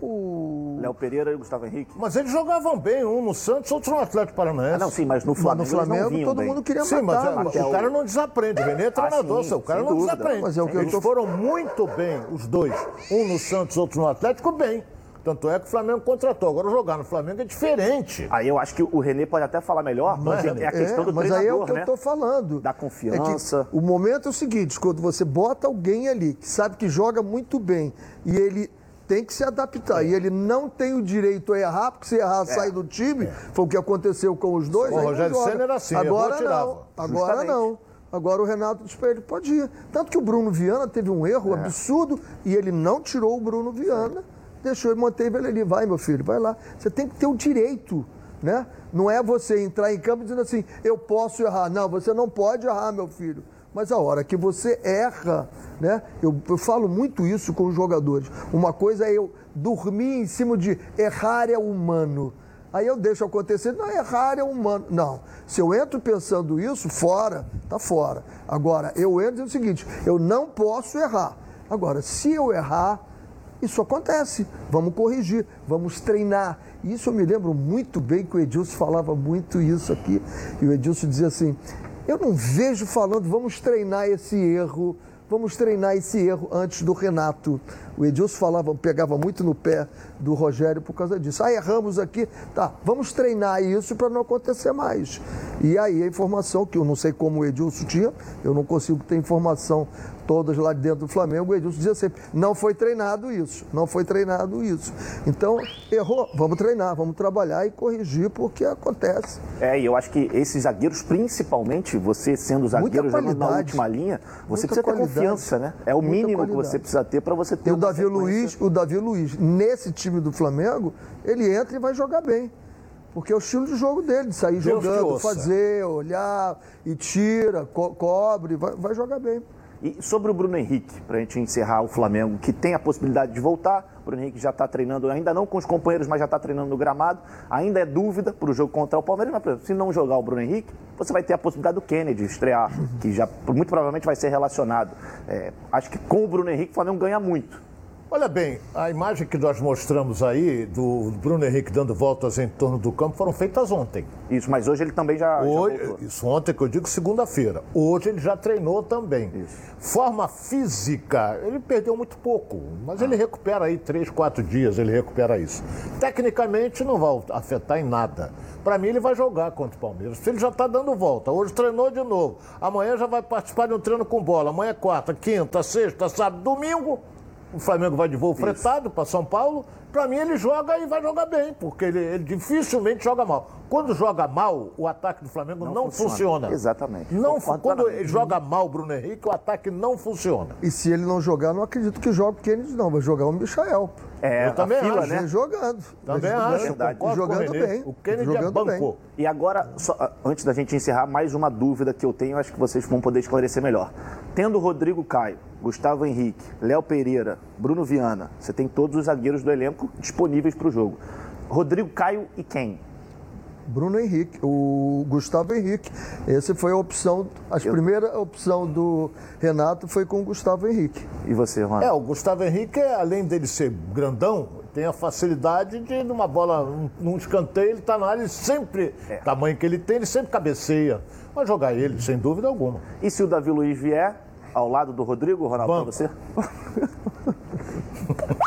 [SPEAKER 3] O...
[SPEAKER 1] Léo Pereira e o Gustavo Henrique.
[SPEAKER 2] Mas eles jogavam bem, um no Santos, outro no Atlético Paranaense. Ah,
[SPEAKER 1] não, sim, mas no Flamengo,
[SPEAKER 3] mas no Flamengo todo bem. mundo queria
[SPEAKER 2] sim,
[SPEAKER 3] matar.
[SPEAKER 2] Sim, mas é, o cara não desaprende. O Renê é treinador, ah, sim, o cara não dúvida. desaprende. Mas é o que eles tô... foram muito bem, os dois. Um no Santos, outro no Atlético, bem. Tanto é que o Flamengo contratou. Agora jogar no Flamengo é diferente.
[SPEAKER 1] Aí eu acho que o Renê pode até falar melhor, mas, mas é, é a questão é, do
[SPEAKER 3] mas
[SPEAKER 1] treinador,
[SPEAKER 3] aí é o que
[SPEAKER 1] né?
[SPEAKER 3] eu estou falando.
[SPEAKER 1] Da confiança.
[SPEAKER 3] É o momento é o seguinte, quando você bota alguém ali que sabe que joga muito bem e ele tem que se adaptar. E ele não tem o direito a errar, porque se errar, é. sai do time. É. Foi o que aconteceu com os dois.
[SPEAKER 2] O Rogério Senna era assim,
[SPEAKER 3] agora não. Agora Justamente. não. Agora o Renato disse para ele, pode ir. Tanto que o Bruno Viana teve um erro é. absurdo e ele não tirou o Bruno Viana deixou e manteve ele ali. Vai, meu filho, vai lá. Você tem que ter o direito, né? Não é você entrar em campo dizendo assim, eu posso errar. Não, você não pode errar, meu filho. Mas a hora que você erra, né? Eu, eu falo muito isso com os jogadores. Uma coisa é eu dormir em cima de errar é humano. Aí eu deixo acontecer, não, errar é humano. Não, se eu entro pensando isso, fora, tá fora. Agora, eu entro dizendo o seguinte, eu não posso errar. Agora, se eu errar, isso acontece. Vamos corrigir, vamos treinar. Isso eu me lembro muito bem que o Edilson falava muito isso aqui. E o Edilson dizia assim: Eu não vejo falando, vamos treinar esse erro vamos treinar esse erro antes do Renato. O Edilson falava, pegava muito no pé do Rogério por causa disso. Ah, erramos aqui. Tá, vamos treinar isso para não acontecer mais. E aí a informação, que eu não sei como o Edilson tinha, eu não consigo ter informação todas lá dentro do Flamengo, o Edilson dizia sempre, não foi treinado isso, não foi treinado isso. Então, errou, vamos treinar, vamos trabalhar e corrigir, porque acontece.
[SPEAKER 1] É, e eu acho que esses zagueiros, principalmente você sendo zagueiro na última linha, você precisa ter confiança, né? É o mínimo qualidade. que você precisa ter para você ter
[SPEAKER 3] o Davi Luiz, o Davi Luiz, nesse time do Flamengo, ele entra e vai jogar bem. Porque é o estilo de jogo dele, de sair Deus jogando, fazer, olhar e tira, co cobre, vai, vai jogar bem.
[SPEAKER 1] E sobre o Bruno Henrique, para a gente encerrar o Flamengo, que tem a possibilidade de voltar. O Bruno Henrique já está treinando, ainda não com os companheiros, mas já está treinando no gramado. Ainda é dúvida para o jogo contra o Palmeiras, mas exemplo, se não jogar o Bruno Henrique, você vai ter a possibilidade do Kennedy estrear, que já muito provavelmente vai ser relacionado. É, acho que com o Bruno Henrique o Flamengo ganha muito.
[SPEAKER 2] Olha bem, a imagem que nós mostramos aí do Bruno Henrique dando voltas em torno do campo foram feitas ontem.
[SPEAKER 1] Isso, mas hoje ele também já.
[SPEAKER 2] Hoje, já isso ontem que eu digo segunda-feira. Hoje ele já treinou também. Isso. Forma física, ele perdeu muito pouco, mas ah. ele recupera aí três, quatro dias, ele recupera isso. Tecnicamente não vai afetar em nada. Para mim ele vai jogar contra o Palmeiras. Ele já está dando volta. Hoje treinou de novo. Amanhã já vai participar de um treino com bola. Amanhã é quarta, quinta, sexta, sábado, domingo o Flamengo vai de voo Isso. fretado para São Paulo. Para mim, ele joga e vai jogar bem, porque ele, ele, dificilmente joga mal. Quando joga mal, o ataque do Flamengo não, não funciona. funciona.
[SPEAKER 1] Exatamente.
[SPEAKER 2] Não, quando ele joga mal o Bruno Henrique, o ataque não funciona.
[SPEAKER 3] E se ele não jogar, não acredito que jogue o Kennedy, não. Vai jogar o Michael.
[SPEAKER 1] É, eu também fila,
[SPEAKER 3] acho. Né? Jogando.
[SPEAKER 2] Também acho.
[SPEAKER 3] Verdade. Jogando bem.
[SPEAKER 2] O Kennedy é jogando é Bem.
[SPEAKER 1] E agora, só, antes da gente encerrar, mais uma dúvida que eu tenho, acho que vocês vão poder esclarecer melhor. Tendo Rodrigo Caio, Gustavo Henrique, Léo Pereira, Bruno Viana, você tem todos os zagueiros do elenco disponíveis para o jogo. Rodrigo Caio e quem?
[SPEAKER 3] Bruno Henrique, o Gustavo Henrique. Essa foi a opção, a Eu... primeira opção do Renato foi com o Gustavo Henrique.
[SPEAKER 1] E você, Ronaldo?
[SPEAKER 2] É, o Gustavo Henrique, além dele ser grandão, tem a facilidade de, numa bola, num escanteio, ele está na área, ele sempre, é. tamanho que ele tem, ele sempre cabeceia. Vai jogar ele, sem dúvida alguma.
[SPEAKER 1] E se o Davi Luiz vier ao lado do Rodrigo, Ronaldo, para você?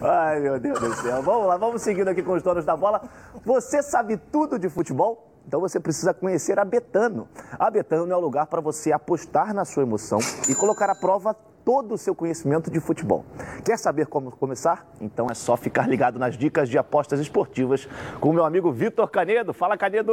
[SPEAKER 1] Ai, meu Deus do céu. Vamos lá, vamos seguindo aqui com os donos da bola. Você sabe tudo de futebol? Então você precisa conhecer a Betano. A Betano é o lugar para você apostar na sua emoção e colocar à prova todo o seu conhecimento de futebol. Quer saber como começar? Então é só ficar ligado nas dicas de apostas esportivas com o meu amigo Vitor Canedo. Fala, Canedo!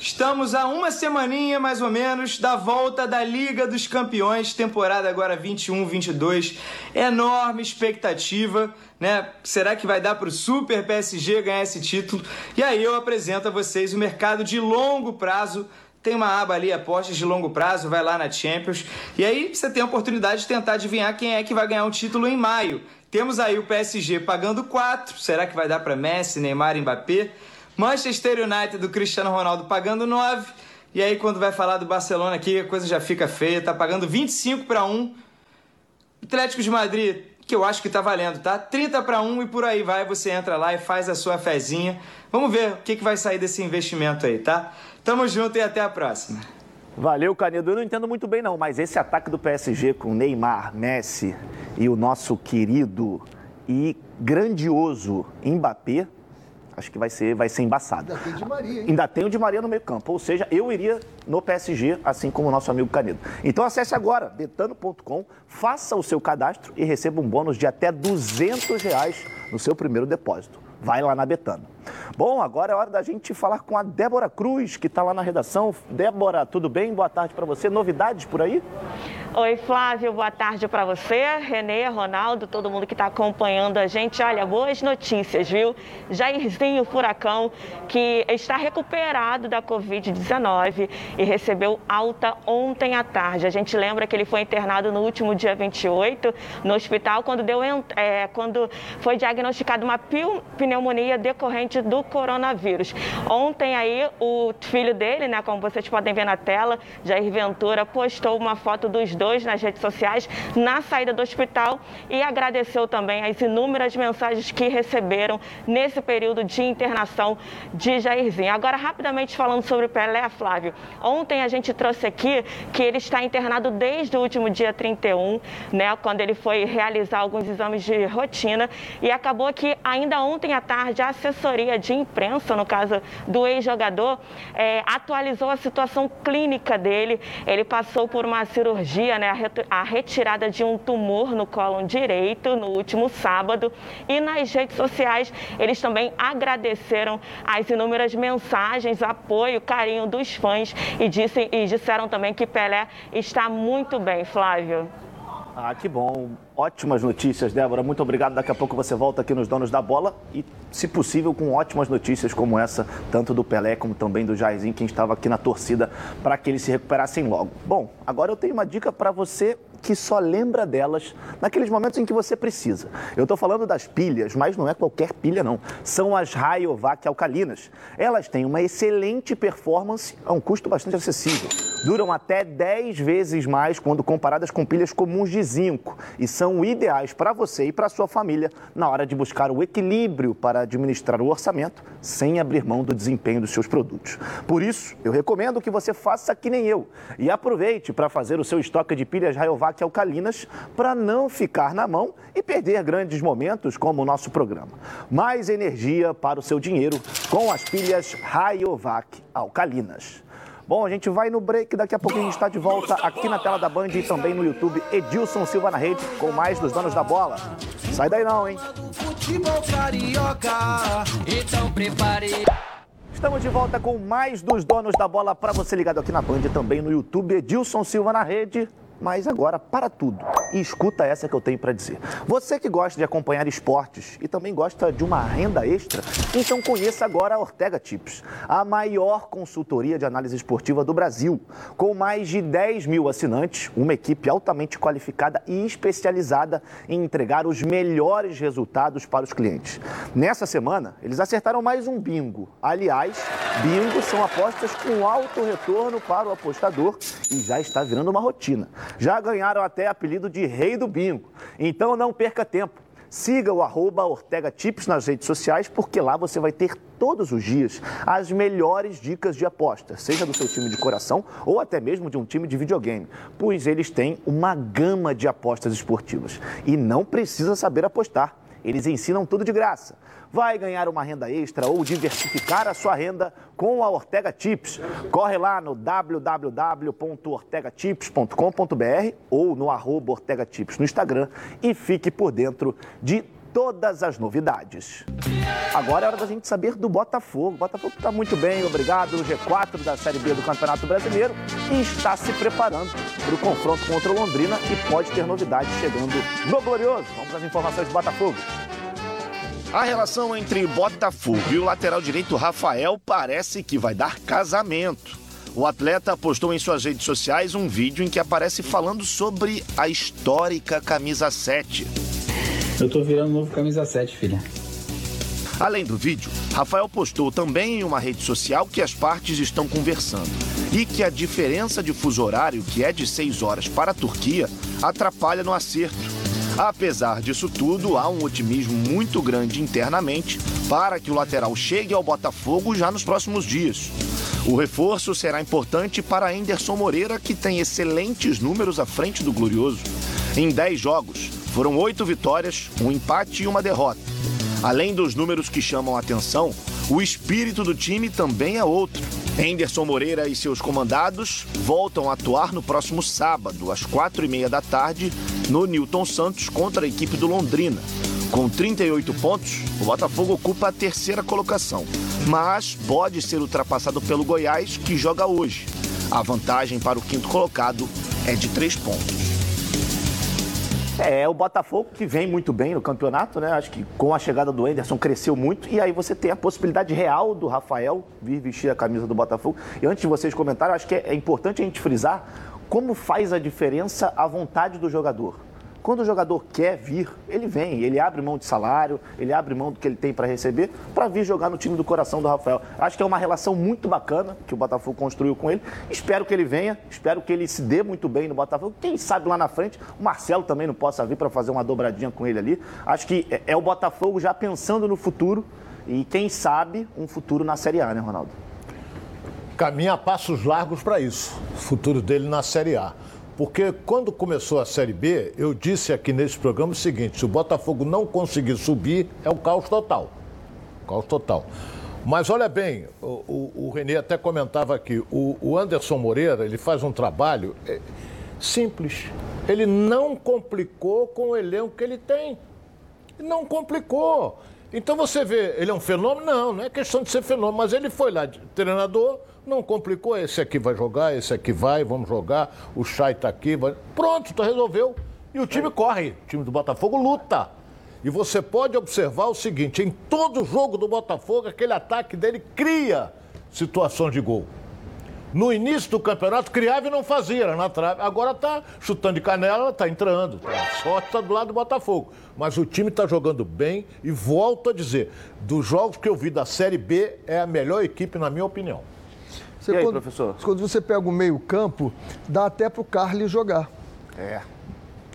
[SPEAKER 10] Estamos a uma semaninha mais ou menos da volta da Liga dos Campeões, temporada agora 21-22. Enorme expectativa, né? Será que vai dar para o Super PSG ganhar esse título? E aí eu apresento a vocês o mercado de longo prazo tem uma aba ali, apostas de longo prazo, vai lá na Champions. E aí você tem a oportunidade de tentar adivinhar quem é que vai ganhar o título em maio. Temos aí o PSG pagando 4. Será que vai dar para Messi, Neymar, Mbappé? Manchester United do Cristiano Ronaldo pagando 9. E aí, quando vai falar do Barcelona aqui, a coisa já fica feia. Tá pagando 25 para 1. Atlético de Madrid, que eu acho que tá valendo, tá? 30 para 1 e por aí vai. Você entra lá e faz a sua fezinha. Vamos ver o que, que vai sair desse investimento aí, tá? Tamo junto e até a próxima.
[SPEAKER 1] Valeu, Canedo. Eu não entendo muito bem, não, mas esse ataque do PSG com Neymar, Messi e o nosso querido e grandioso Mbappé acho que vai ser, vai ser embaçado.
[SPEAKER 3] Ainda tem o Di Maria, hein?
[SPEAKER 1] Ainda tem o Di Maria no meio campo. Ou seja, eu iria no PSG, assim como o nosso amigo Canedo. Então acesse agora, betano.com, faça o seu cadastro e receba um bônus de até 200 reais no seu primeiro depósito. Vai lá na Betano. Bom, agora é hora da gente falar com a Débora Cruz, que está lá na redação. Débora, tudo bem? Boa tarde para você. Novidades por aí?
[SPEAKER 11] Oi, Flávio, boa tarde para você, Renê, Ronaldo, todo mundo que está acompanhando a gente. Olha, boas notícias, viu? Jairzinho Furacão, que está recuperado da Covid-19 e recebeu alta ontem à tarde. A gente lembra que ele foi internado no último dia 28 no hospital quando, deu, é, quando foi diagnosticada uma pneumonia decorrente do coronavírus. Ontem aí, o filho dele, né, como vocês podem ver na tela, Jair Ventura, postou uma foto dos dois nas redes sociais na saída do hospital e agradeceu também as inúmeras mensagens que receberam nesse período de internação de Jairzinho. Agora, rapidamente falando sobre o Pelé, Flávio. Ontem a gente trouxe aqui que ele está internado desde o último dia 31, né, quando ele foi realizar alguns exames de rotina e acabou que ainda ontem à tarde a assessoria de imprensa, no caso do ex-jogador, é, atualizou a situação clínica dele. Ele passou por uma cirurgia, né, a retirada de um tumor no colo direito no último sábado e nas redes sociais eles também agradeceram as inúmeras mensagens, apoio, carinho dos fãs e, disse, e disseram também que Pelé está muito bem, Flávio.
[SPEAKER 1] Ah, que bom. Ótimas notícias, Débora. Muito obrigado. Daqui a pouco você volta aqui nos Donos da Bola e, se possível, com ótimas notícias como essa, tanto do Pelé como também do Jairzinho, quem estava aqui na torcida para que eles se recuperassem logo. Bom, agora eu tenho uma dica para você que só lembra delas naqueles momentos em que você precisa. Eu estou falando das pilhas, mas não é qualquer pilha não. São as Rayovac alcalinas. Elas têm uma excelente performance a um custo bastante acessível. Duram até 10 vezes mais quando comparadas com pilhas comuns de zinco e são ideais para você e para sua família na hora de buscar o equilíbrio para administrar o orçamento sem abrir mão do desempenho dos seus produtos. Por isso, eu recomendo que você faça que nem eu e aproveite para fazer o seu estoque de pilhas Rayovac alcalinas para não ficar na mão e perder grandes momentos como o nosso programa. Mais energia para o seu dinheiro com as pilhas Rayovac alcalinas. Bom, a gente vai no break, daqui a pouquinho a gente está de volta aqui na tela da Band e também no YouTube. Edilson Silva na rede, com mais dos donos da bola. Sai daí não, hein? Então Estamos de volta com mais dos donos da bola para você ligado aqui na Band e também no YouTube. Edilson Silva na rede. Mas agora, para tudo, e escuta essa que eu tenho para dizer. Você que gosta de acompanhar esportes e também gosta de uma renda extra, então conheça agora a Ortega Tips, a maior consultoria de análise esportiva do Brasil. Com mais de 10 mil assinantes, uma equipe altamente qualificada e especializada em entregar os melhores resultados para os clientes. Nessa semana, eles acertaram mais um bingo. Aliás, bingos são apostas com alto retorno para o apostador e já está virando uma rotina já ganharam até apelido de Rei do Bingo. Então não perca tempo. Siga o arroba Ortega Tips nas redes sociais, porque lá você vai ter todos os dias as melhores dicas de aposta, seja do seu time de coração ou até mesmo de um time de videogame, pois eles têm uma gama de apostas esportivas. E não precisa saber apostar, eles ensinam tudo de graça vai ganhar uma renda extra ou diversificar a sua renda com a Ortega Tips. Corre lá no www.ortegatips.com.br ou no arroba Ortega Tips no Instagram e fique por dentro de todas as novidades. Agora é hora da gente saber do Botafogo. O Botafogo está muito bem, obrigado, no G4 da Série B do Campeonato Brasileiro e está se preparando para o confronto contra o Londrina e pode ter novidades chegando no Glorioso. Vamos às informações do Botafogo.
[SPEAKER 9] A relação entre Botafogo e o lateral direito Rafael parece que vai dar casamento. O atleta postou em suas redes sociais um vídeo em que aparece falando sobre a histórica camisa 7.
[SPEAKER 12] Eu tô virando novo camisa 7, filha.
[SPEAKER 9] Além do vídeo, Rafael postou também em uma rede social que as partes estão conversando e que a diferença de fuso horário, que é de 6 horas para a Turquia, atrapalha no acerto Apesar disso tudo, há um otimismo muito grande internamente para que o lateral chegue ao Botafogo já nos próximos dias. O reforço será importante para Anderson Moreira, que tem excelentes números à frente do Glorioso. Em 10 jogos, foram 8 vitórias, um empate e uma derrota. Além dos números que chamam a atenção, o espírito do time também é outro. Henderson Moreira e seus comandados voltam a atuar no próximo sábado, às quatro e meia da tarde, no Newton Santos contra a equipe do Londrina. Com 38 pontos, o Botafogo ocupa a terceira colocação, mas pode ser ultrapassado pelo Goiás, que joga hoje. A vantagem para o quinto colocado é de três pontos.
[SPEAKER 1] É, o Botafogo que vem muito bem no campeonato, né? Acho que com a chegada do Enderson cresceu muito. E aí você tem a possibilidade real do Rafael vir vestir a camisa do Botafogo. E antes de vocês comentarem, acho que é importante a gente frisar como faz a diferença a vontade do jogador. Quando o jogador quer vir, ele vem, ele abre mão de salário, ele abre mão do que ele tem para receber para vir jogar no time do coração do Rafael. Acho que é uma relação muito bacana que o Botafogo construiu com ele. Espero que ele venha, espero que ele se dê muito bem no Botafogo. Quem sabe lá na frente o Marcelo também não possa vir para fazer uma dobradinha com ele ali. Acho que é, é o Botafogo já pensando no futuro e quem sabe um futuro na Série A, né, Ronaldo?
[SPEAKER 2] Caminha a passos largos para isso, o futuro dele na Série A. Porque quando começou a Série B, eu disse aqui nesse programa o seguinte: se o Botafogo não conseguir subir, é o caos total. Caos total. Mas olha bem, o, o, o Renê até comentava aqui, o, o, Anderson Moreira, ele faz um trabalho é, simples. Ele não complicou com o elenco que ele tem. Não complicou. Então você vê, ele é um fenômeno? Não, não é questão de ser fenômeno, mas ele foi lá, de treinador, não complicou, esse aqui vai jogar, esse aqui vai, vamos jogar, o Chay tá aqui, vai... pronto, tá, resolveu. E o time corre, o time do Botafogo luta. E você pode observar o seguinte, em todo jogo do Botafogo, aquele ataque dele cria situações de gol. No início do campeonato, criava e não fazia, era na trave. Agora tá chutando de canela, tá entrando. A sorte tá do lado do Botafogo. Mas o time tá jogando bem e volto a dizer, dos jogos que eu vi da Série B, é a melhor equipe, na minha opinião.
[SPEAKER 1] Você, e aí, quando, professor?
[SPEAKER 3] Quando você pega o meio-campo, dá até para o Carly jogar.
[SPEAKER 1] É.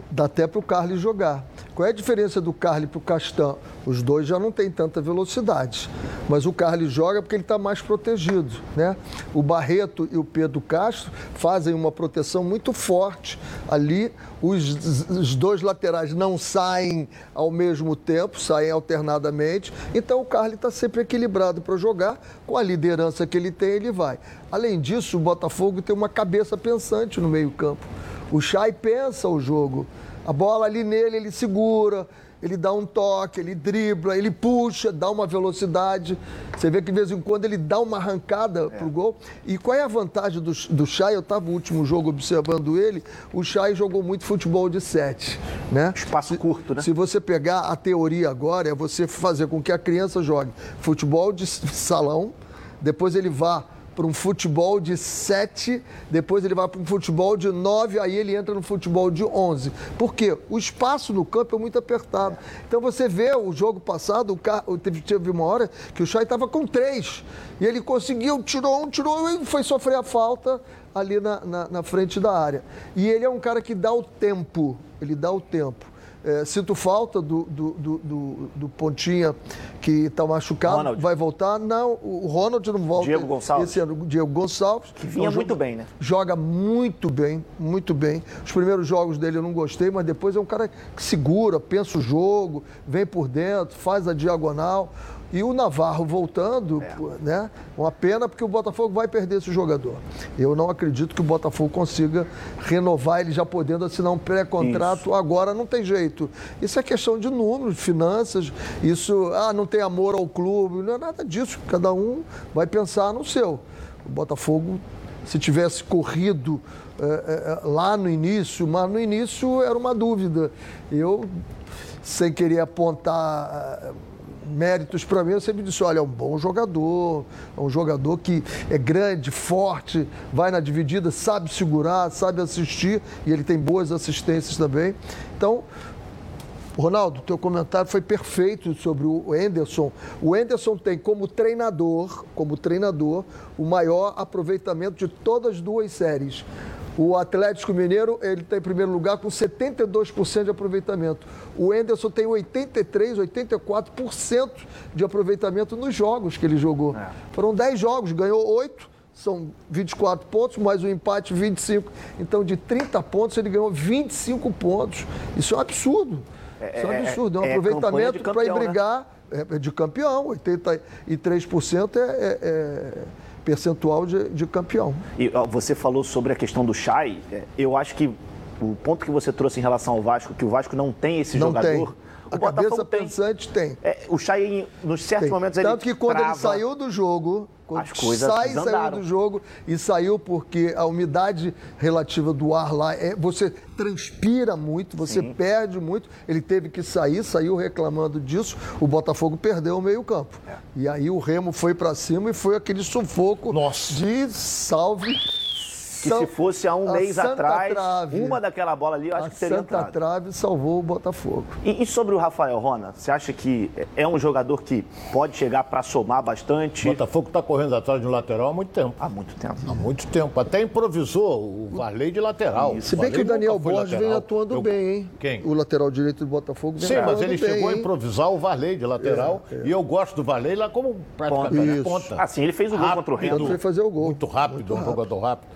[SPEAKER 3] Dá até para o Carly jogar. Qual é a diferença do Carly para o Castan? Os dois já não têm tanta velocidade, mas o Carly joga porque ele está mais protegido, né? O Barreto e o Pedro Castro fazem uma proteção muito forte ali. Os, os dois laterais não saem ao mesmo tempo, saem alternadamente. Então o Carly está sempre equilibrado para jogar. Com a liderança que ele tem, ele vai. Além disso, o Botafogo tem uma cabeça pensante no meio-campo. O Chay pensa o jogo. A bola ali nele, ele segura, ele dá um toque, ele dribla, ele puxa, dá uma velocidade. Você vê que de vez em quando ele dá uma arrancada é. pro gol. E qual é a vantagem do, do Chay? Eu estava no último jogo observando ele. O Chay jogou muito futebol de sete, né?
[SPEAKER 1] Espaço
[SPEAKER 3] se,
[SPEAKER 1] curto, né?
[SPEAKER 3] Se você pegar a teoria agora, é você fazer com que a criança jogue futebol de salão, depois ele vá para um futebol de 7, depois ele vai para um futebol de 9, aí ele entra no futebol de 11. Por quê? O espaço no campo é muito apertado. Então você vê o jogo passado, o carro, teve, teve uma hora que o Chay estava com 3. E ele conseguiu, tirou um, tirou e foi sofrer a falta ali na, na, na frente da área. E ele é um cara que dá o tempo, ele dá o tempo. É, sinto falta do, do, do, do Pontinha, que está machucado. Ronald. Vai voltar? Não, o Ronald não volta.
[SPEAKER 1] Diego Gonçalves.
[SPEAKER 3] Esse ano, Diego Gonçalves.
[SPEAKER 1] Que vinha muito joga, bem, né?
[SPEAKER 3] Joga muito bem, muito bem. Os primeiros jogos dele eu não gostei, mas depois é um cara que segura, pensa o jogo, vem por dentro, faz a diagonal. E o Navarro voltando, é. né? Uma pena porque o Botafogo vai perder esse jogador. Eu não acredito que o Botafogo consiga renovar ele já podendo assinar um pré-contrato agora, não tem jeito. Isso é questão de números, finanças, isso, ah, não tem amor ao clube, não é nada disso. Cada um vai pensar no seu. O Botafogo, se tivesse corrido é, é, lá no início, mas no início era uma dúvida. Eu, sem querer apontar méritos para mim, eu sempre disse, olha, é um bom jogador, é um jogador que é grande, forte, vai na dividida, sabe segurar, sabe assistir, e ele tem boas assistências também. Então, Ronaldo, teu comentário foi perfeito sobre o Enderson. O Enderson tem como treinador, como treinador, o maior aproveitamento de todas as duas séries. O Atlético Mineiro, ele está em primeiro lugar com 72% de aproveitamento. O Enderson tem 83, 84% de aproveitamento nos jogos que ele jogou. É. Foram 10 jogos, ganhou 8, são 24 pontos, mais o um empate 25. Então, de 30 pontos, ele ganhou 25 pontos. Isso é um absurdo. É, Isso é um é, absurdo. É um é aproveitamento para ir brigar né? de campeão. 83% é, é percentual de, de campeão.
[SPEAKER 1] E ó, você falou sobre a questão do Chay. É, eu acho que o ponto que você trouxe em relação ao Vasco, que o Vasco não tem esse
[SPEAKER 3] não
[SPEAKER 1] jogador.
[SPEAKER 3] Tem. O a Botafogo cabeça tem. pensante tem.
[SPEAKER 1] É, o Chay, nos certos tem. momentos,
[SPEAKER 3] Tanto que quando trava... ele saiu do jogo,
[SPEAKER 1] as coisas
[SPEAKER 3] sai, saiu do jogo e saiu porque a umidade relativa do ar lá, é, você transpira muito, você Sim. perde muito. Ele teve que sair, saiu reclamando disso. O Botafogo perdeu o meio-campo. É. E aí o Remo foi para cima e foi aquele sufoco
[SPEAKER 2] Nossa.
[SPEAKER 3] de salve
[SPEAKER 1] que se fosse há um
[SPEAKER 3] a
[SPEAKER 1] mês
[SPEAKER 3] Santa
[SPEAKER 1] atrás,
[SPEAKER 3] Trave.
[SPEAKER 1] uma daquela bola ali, eu acho
[SPEAKER 3] A
[SPEAKER 1] que teria
[SPEAKER 3] Santa
[SPEAKER 1] entrado.
[SPEAKER 3] Trave salvou o Botafogo.
[SPEAKER 1] E, e sobre o Rafael Rona, você acha que é um jogador que pode chegar para somar bastante?
[SPEAKER 2] O Botafogo está correndo atrás de um lateral há muito tempo.
[SPEAKER 1] Há muito tempo.
[SPEAKER 2] Há muito tempo. Até improvisou o Varley de lateral.
[SPEAKER 3] Se bem que o Daniel Borges vem atuando
[SPEAKER 2] Eu-
[SPEAKER 3] bem, hein?
[SPEAKER 2] Quem?
[SPEAKER 3] O lateral direito do Botafogo vem
[SPEAKER 2] Sim, mas ele
[SPEAKER 3] bem,
[SPEAKER 2] chegou a
[SPEAKER 3] hein?
[SPEAKER 2] improvisar o Varley de lateral.
[SPEAKER 3] É, é.
[SPEAKER 2] E eu gosto do Varley lá como praticamente ponta.
[SPEAKER 1] Assim, ele fez o gol contra o
[SPEAKER 2] Rápido,
[SPEAKER 1] Remo.
[SPEAKER 3] Foi fazer o gol.
[SPEAKER 2] Muito rápido, um jogador rápido.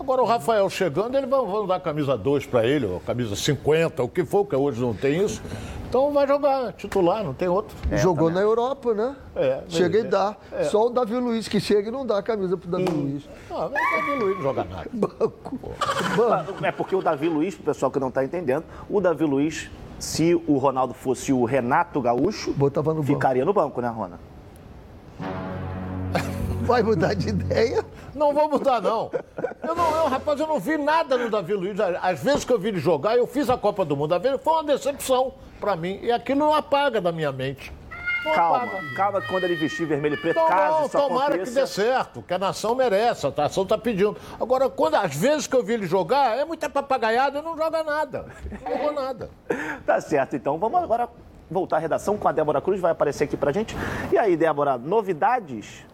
[SPEAKER 2] Agora o Rafael chegando, eles vão, vão dar camisa 2 para ele, ou camisa 50, o que for, que hoje não tem isso. Então vai jogar titular, não tem outro.
[SPEAKER 3] Jogou na Europa, né?
[SPEAKER 2] É,
[SPEAKER 3] chega e
[SPEAKER 2] é.
[SPEAKER 3] dá.
[SPEAKER 2] É.
[SPEAKER 3] Só o Davi Luiz que chega e não dá a camisa pro Davi Luiz.
[SPEAKER 2] Ah, mas o Davi Luiz não joga nada.
[SPEAKER 1] É porque o Davi Luiz, pro pessoal que não está entendendo, o Davi Luiz, se o Ronaldo fosse o Renato Gaúcho,
[SPEAKER 3] Botava no banco.
[SPEAKER 1] ficaria no banco, né, Rona?
[SPEAKER 3] Vai mudar de ideia?
[SPEAKER 2] Não vou mudar, não. Eu não, eu, rapaz, eu não vi nada no Davi Luiz. Às vezes que eu vi ele jogar, eu fiz a Copa do Mundo. Foi uma decepção para mim. E aquilo não apaga da minha mente. Não
[SPEAKER 1] Calma,
[SPEAKER 2] apaga.
[SPEAKER 1] calma que quando ele vestir vermelho e preto, caso
[SPEAKER 2] não, tomara
[SPEAKER 1] aconteça...
[SPEAKER 2] que dê certo, que a nação merece, a nação está pedindo. Agora, quando, às vezes que eu vi ele jogar, é muita papagaiada e não joga nada. Não jogou nada.
[SPEAKER 1] Tá certo, então vamos agora voltar à redação com a Débora Cruz, vai aparecer aqui pra gente. E aí, Débora, novidades?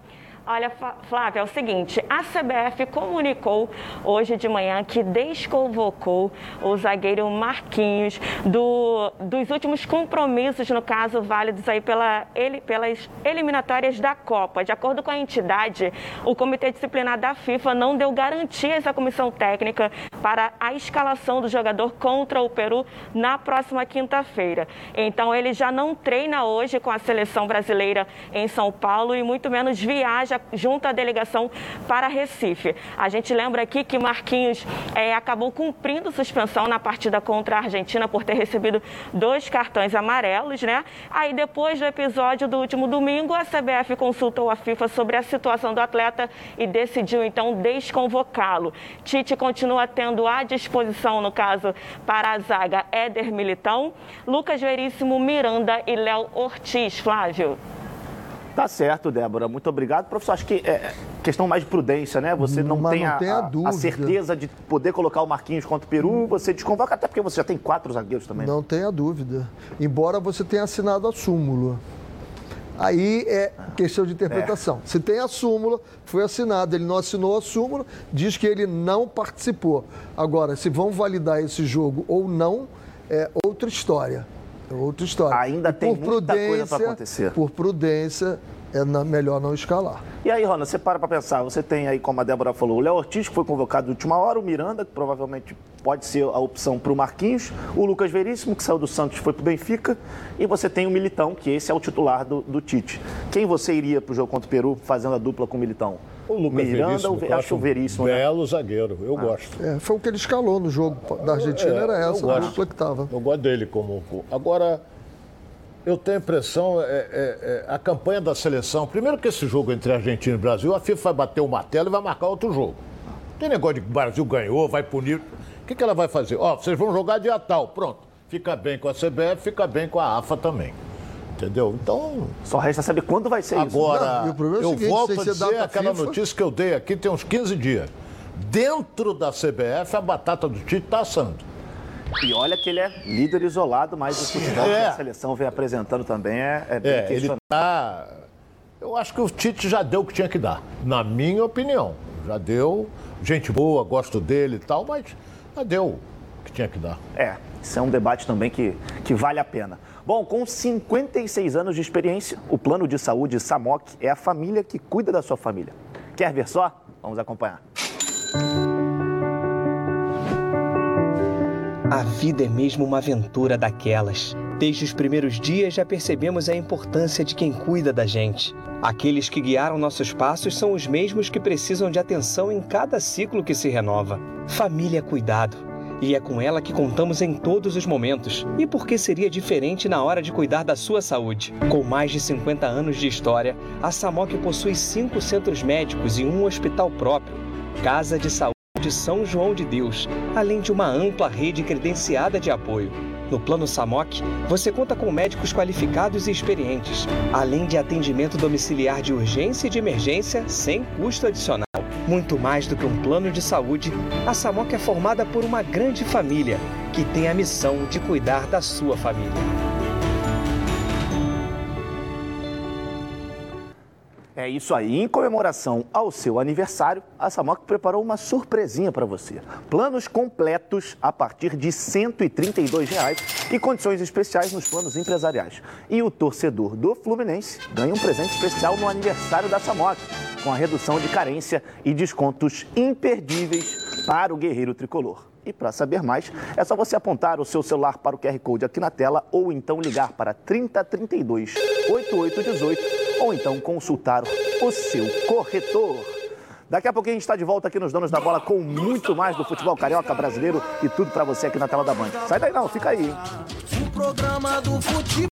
[SPEAKER 11] Olha, Flávia, é o seguinte, a CBF comunicou hoje de manhã que desconvocou o zagueiro Marquinhos do- dos últimos compromissos, no caso, válidos aí pela, ele- pelas eliminatórias da Copa. De acordo com a entidade, o Comitê Disciplinar da FIFA não deu garantias à comissão técnica para a escalação do jogador contra o Peru na próxima quinta-feira. Então, ele já não treina hoje com a seleção brasileira em São Paulo e muito menos viaja junto à delegação para Recife. A gente lembra aqui que Marquinhos eh, acabou cumprindo suspensão na partida contra a Argentina por ter recebido dois cartões amarelos, né? Aí depois do episódio do último domingo, a CBF consultou a FIFA sobre a situação do atleta e decidiu então desconvocá-lo. Tite continua tendo à disposição, no caso, para a zaga Éder Militão, Lucas Veríssimo, Miranda e Léo Ortiz. Flávio.
[SPEAKER 1] Tá certo, Débora, muito obrigado. Professor, acho que é questão mais de prudência, né? Você não,
[SPEAKER 3] Mas
[SPEAKER 1] tem,
[SPEAKER 3] não
[SPEAKER 1] a,
[SPEAKER 3] tem a
[SPEAKER 1] a- certeza de poder colocar o Marquinhos contra o Peru, você desconvoca, até porque você já tem quatro zagueiros também. né?
[SPEAKER 3] Não tenha dúvida. Embora você tenha assinado a súmula. Aí é questão de interpretação. Se tem a súmula, foi assinado, ele não assinou a súmula, diz que ele não participou. Agora, se vão validar esse jogo ou não, é outra história. É outra história.
[SPEAKER 1] Ainda
[SPEAKER 3] E
[SPEAKER 1] tem
[SPEAKER 3] por
[SPEAKER 1] muita coisa pra acontecer.
[SPEAKER 3] Por prudência, é melhor não escalar.
[SPEAKER 1] E aí, Rona, você para para pensar, você tem aí, como a Débora falou, o Léo Ortiz, que foi convocado de última hora, o Miranda, que provavelmente pode ser a opção para o Marquinhos, o Lucas Veríssimo, que saiu do Santos e foi para o Benfica, e você tem o Militão, que esse é o titular do, do Tite. Quem você iria para o jogo contra o Peru fazendo a dupla com o Militão?
[SPEAKER 2] O Lucas
[SPEAKER 1] Miranda
[SPEAKER 2] Veríssimo,
[SPEAKER 1] acho o
[SPEAKER 2] um
[SPEAKER 1] Veríssimo? né?
[SPEAKER 2] Belo zagueiro, eu gosto.
[SPEAKER 3] É, foi o que ele escalou no jogo da Argentina,
[SPEAKER 2] É,
[SPEAKER 3] era
[SPEAKER 2] eu
[SPEAKER 3] essa, a
[SPEAKER 2] gosto.
[SPEAKER 3] dupla que estava.
[SPEAKER 2] Eu gosto dele como. Agora, eu tenho a impressão, é, é, é, a campanha da seleção. Primeiro que esse jogo entre Argentina e Brasil, a FIFA vai bater o martelo e vai marcar outro jogo. Não tem negócio de que o Brasil ganhou, vai punir. O que, que ela vai fazer? Ó, vocês vão jogar dia tal, pronto. Fica bem com a CBF, fica bem com a AFA também. Entendeu? Então.
[SPEAKER 1] Só resta saber quando vai ser isso.
[SPEAKER 2] Agora,
[SPEAKER 3] Não, e o problema é
[SPEAKER 2] eu
[SPEAKER 3] seguinte,
[SPEAKER 2] volto a dizer
[SPEAKER 3] data
[SPEAKER 2] aquela
[SPEAKER 3] FIFA-
[SPEAKER 2] notícia que eu dei aqui tem uns 15 dias. Dentro da CBF, a batata do Tite está assando.
[SPEAKER 1] E olha que ele é líder isolado, mas o futebol que
[SPEAKER 2] É.
[SPEAKER 1] a seleção vem apresentando também é, é bem
[SPEAKER 2] É, ele
[SPEAKER 1] questionável.
[SPEAKER 2] tá. Eu acho que o Tite já deu o que tinha que dar, na minha opinião. Já deu. Gente boa, gosto dele e tal, mas já deu o que tinha que dar.
[SPEAKER 1] É, isso é um debate também que, que vale a pena. Bom, com 56 anos de experiência, o plano de saúde Samok é a família que cuida da sua família. Quer ver só? Vamos acompanhar.
[SPEAKER 13] A vida é mesmo uma aventura daquelas. Desde os primeiros dias já percebemos a importância de quem cuida da gente. Aqueles que guiaram nossos passos são os mesmos que precisam de atenção em cada ciclo que se renova. Família é cuidado. E é com ela que contamos em todos os momentos. E por que seria diferente na hora de cuidar da sua saúde? Com mais de 50 anos de história, a Samok possui cinco centros médicos e um hospital próprio. Casa de Saúde de São João de Deus, além de uma ampla rede credenciada de apoio. No Plano Samok, você conta com médicos qualificados e experientes, além de atendimento domiciliar de urgência e de emergência sem custo adicional. Muito mais do que um plano de saúde, a Samoc é formada por uma grande família que tem a missão de cuidar da sua família.
[SPEAKER 1] É isso aí. Em comemoração ao seu aniversário, a Samoc preparou uma surpresinha para você. Planos completos a partir de 132 reais e condições especiais nos planos empresariais. E o torcedor do Fluminense ganha um presente especial no aniversário da Samoc, com a redução de carência e descontos imperdíveis para o guerreiro tricolor. E para saber mais, é só você apontar o seu celular para o QR Code aqui na tela ou então ligar para 3032 8818 ou então consultar o seu corretor. Daqui a pouquinho a gente está de volta aqui nos Donos da Bola com muito mais do futebol carioca brasileiro e tudo para você aqui na tela da Band. Sai daí não, fica aí, hein?
[SPEAKER 7] O programa do futebol.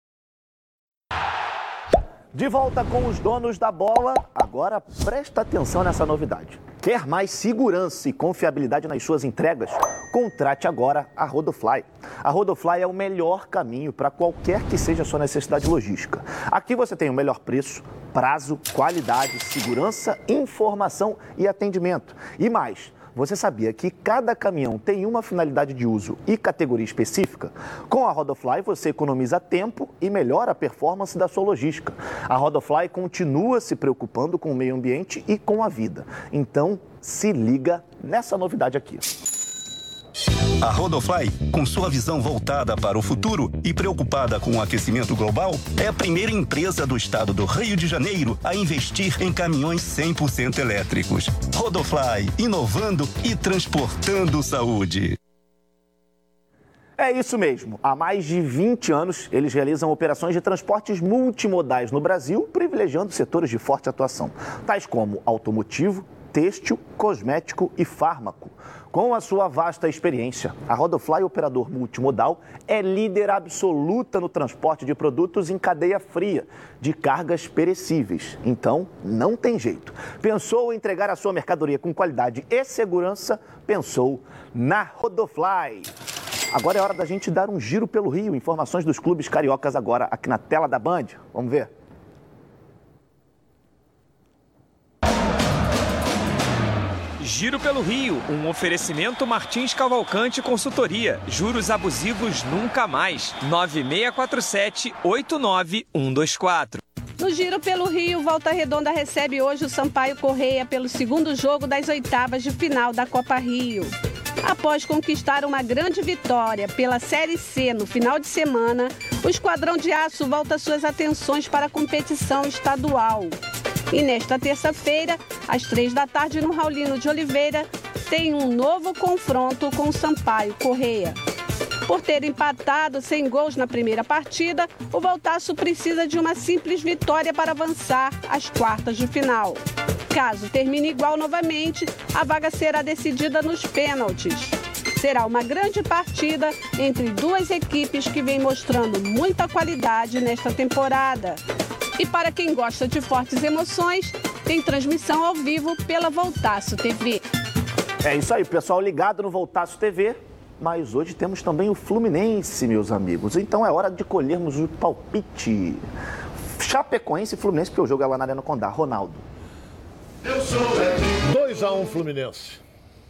[SPEAKER 1] De volta com os donos da bola. Agora presta atenção nessa novidade. Quer mais segurança e confiabilidade nas suas entregas? Contrate agora a Rodofly. A Rodofly é o melhor caminho para qualquer que seja a sua necessidade logística. Aqui você tem o melhor preço, prazo, qualidade, segurança, informação e atendimento. E mais. Você sabia que cada caminhão tem uma finalidade de uso e categoria específica? Com a Rodofly você economiza tempo e melhora a performance da sua logística. A Rodofly continua se preocupando com o meio ambiente e com a vida. Então, se liga nessa novidade aqui.
[SPEAKER 14] A Rodofly, com sua visão voltada para o futuro e preocupada com o aquecimento global, é a primeira empresa do estado do Rio de Janeiro a investir em caminhões 100% elétricos. Rodofly, inovando e transportando saúde.
[SPEAKER 1] É isso mesmo. Há mais de 20 anos, eles realizam operações de transportes multimodais no Brasil, privilegiando setores de forte atuação, tais como automotivo, têxtil, cosmético e fármaco. Com a sua vasta experiência, a Rodofly Operador Multimodal é líder absoluta no transporte de produtos em cadeia fria, de cargas perecíveis. Então, não tem jeito. Pensou em entregar a sua mercadoria com qualidade e segurança? Pensou na Rodofly. Agora é hora da gente dar um giro pelo Rio. Informações dos clubes cariocas agora aqui na tela da Band. Vamos ver.
[SPEAKER 15] Giro pelo Rio, um oferecimento Martins Cavalcante Consultoria. Juros abusivos nunca mais. 9647-89124.
[SPEAKER 16] No Giro pelo Rio, Volta Redonda recebe hoje o Sampaio Correia pelo segundo jogo das oitavas de final da Copa Rio. Após conquistar uma grande vitória pela Série C no final de semana, o Esquadrão de Aço volta suas atenções para a competição estadual. E nesta terça-feira, às três da tarde, no Raulino de Oliveira, tem um novo confronto com Sampaio Correia. Por ter empatado sem gols na primeira partida, o Voltaço precisa de uma simples vitória para avançar às quartas de final. Caso termine igual novamente, a vaga será decidida nos pênaltis. Será uma grande partida entre duas equipes que vêm mostrando muita qualidade nesta temporada. E para quem gosta de fortes emoções, tem transmissão ao vivo pela Voltaço TV.
[SPEAKER 1] É isso aí, pessoal ligado no Voltaço TV. Mas hoje temos também o Fluminense, meus amigos. Então é hora de colhermos o palpite. Chapecoense e Fluminense, porque o jogo é lá na Arena Condá. Ronaldo.
[SPEAKER 2] 2x1 um Fluminense.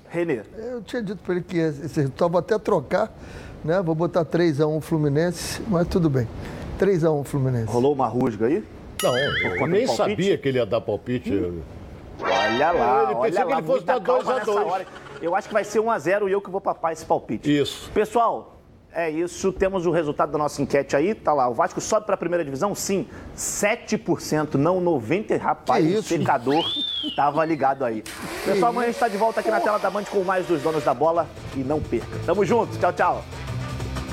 [SPEAKER 1] Renê.
[SPEAKER 3] Eu tinha dito para ele que esse resultado vou até trocar, né? Vou botar 3x1 Fluminense, mas tudo bem. 3x1 Fluminense.
[SPEAKER 1] Rolou uma rusga aí?
[SPEAKER 2] Não, eu nem sabia que ele ia dar palpite.
[SPEAKER 1] Hum. Olha lá,
[SPEAKER 2] Ele
[SPEAKER 1] olha
[SPEAKER 2] pensei
[SPEAKER 1] lá,
[SPEAKER 2] que ele fosse dar dois
[SPEAKER 1] calma
[SPEAKER 2] a
[SPEAKER 1] nessa
[SPEAKER 2] dois.
[SPEAKER 1] hora. Eu acho que vai ser 1 a 0 e eu que vou papar esse palpite.
[SPEAKER 2] Isso.
[SPEAKER 1] Pessoal, é isso. Temos o resultado da nossa enquete aí. Tá lá. O Vasco sobe para a primeira divisão? Sim. 7%, não 90%. Rapaz, o secador tava ligado aí. Pessoal, amanhã a gente está de volta aqui na tela da Band com mais dos donos da bola. E não perca. Tamo junto. Tchau, tchau.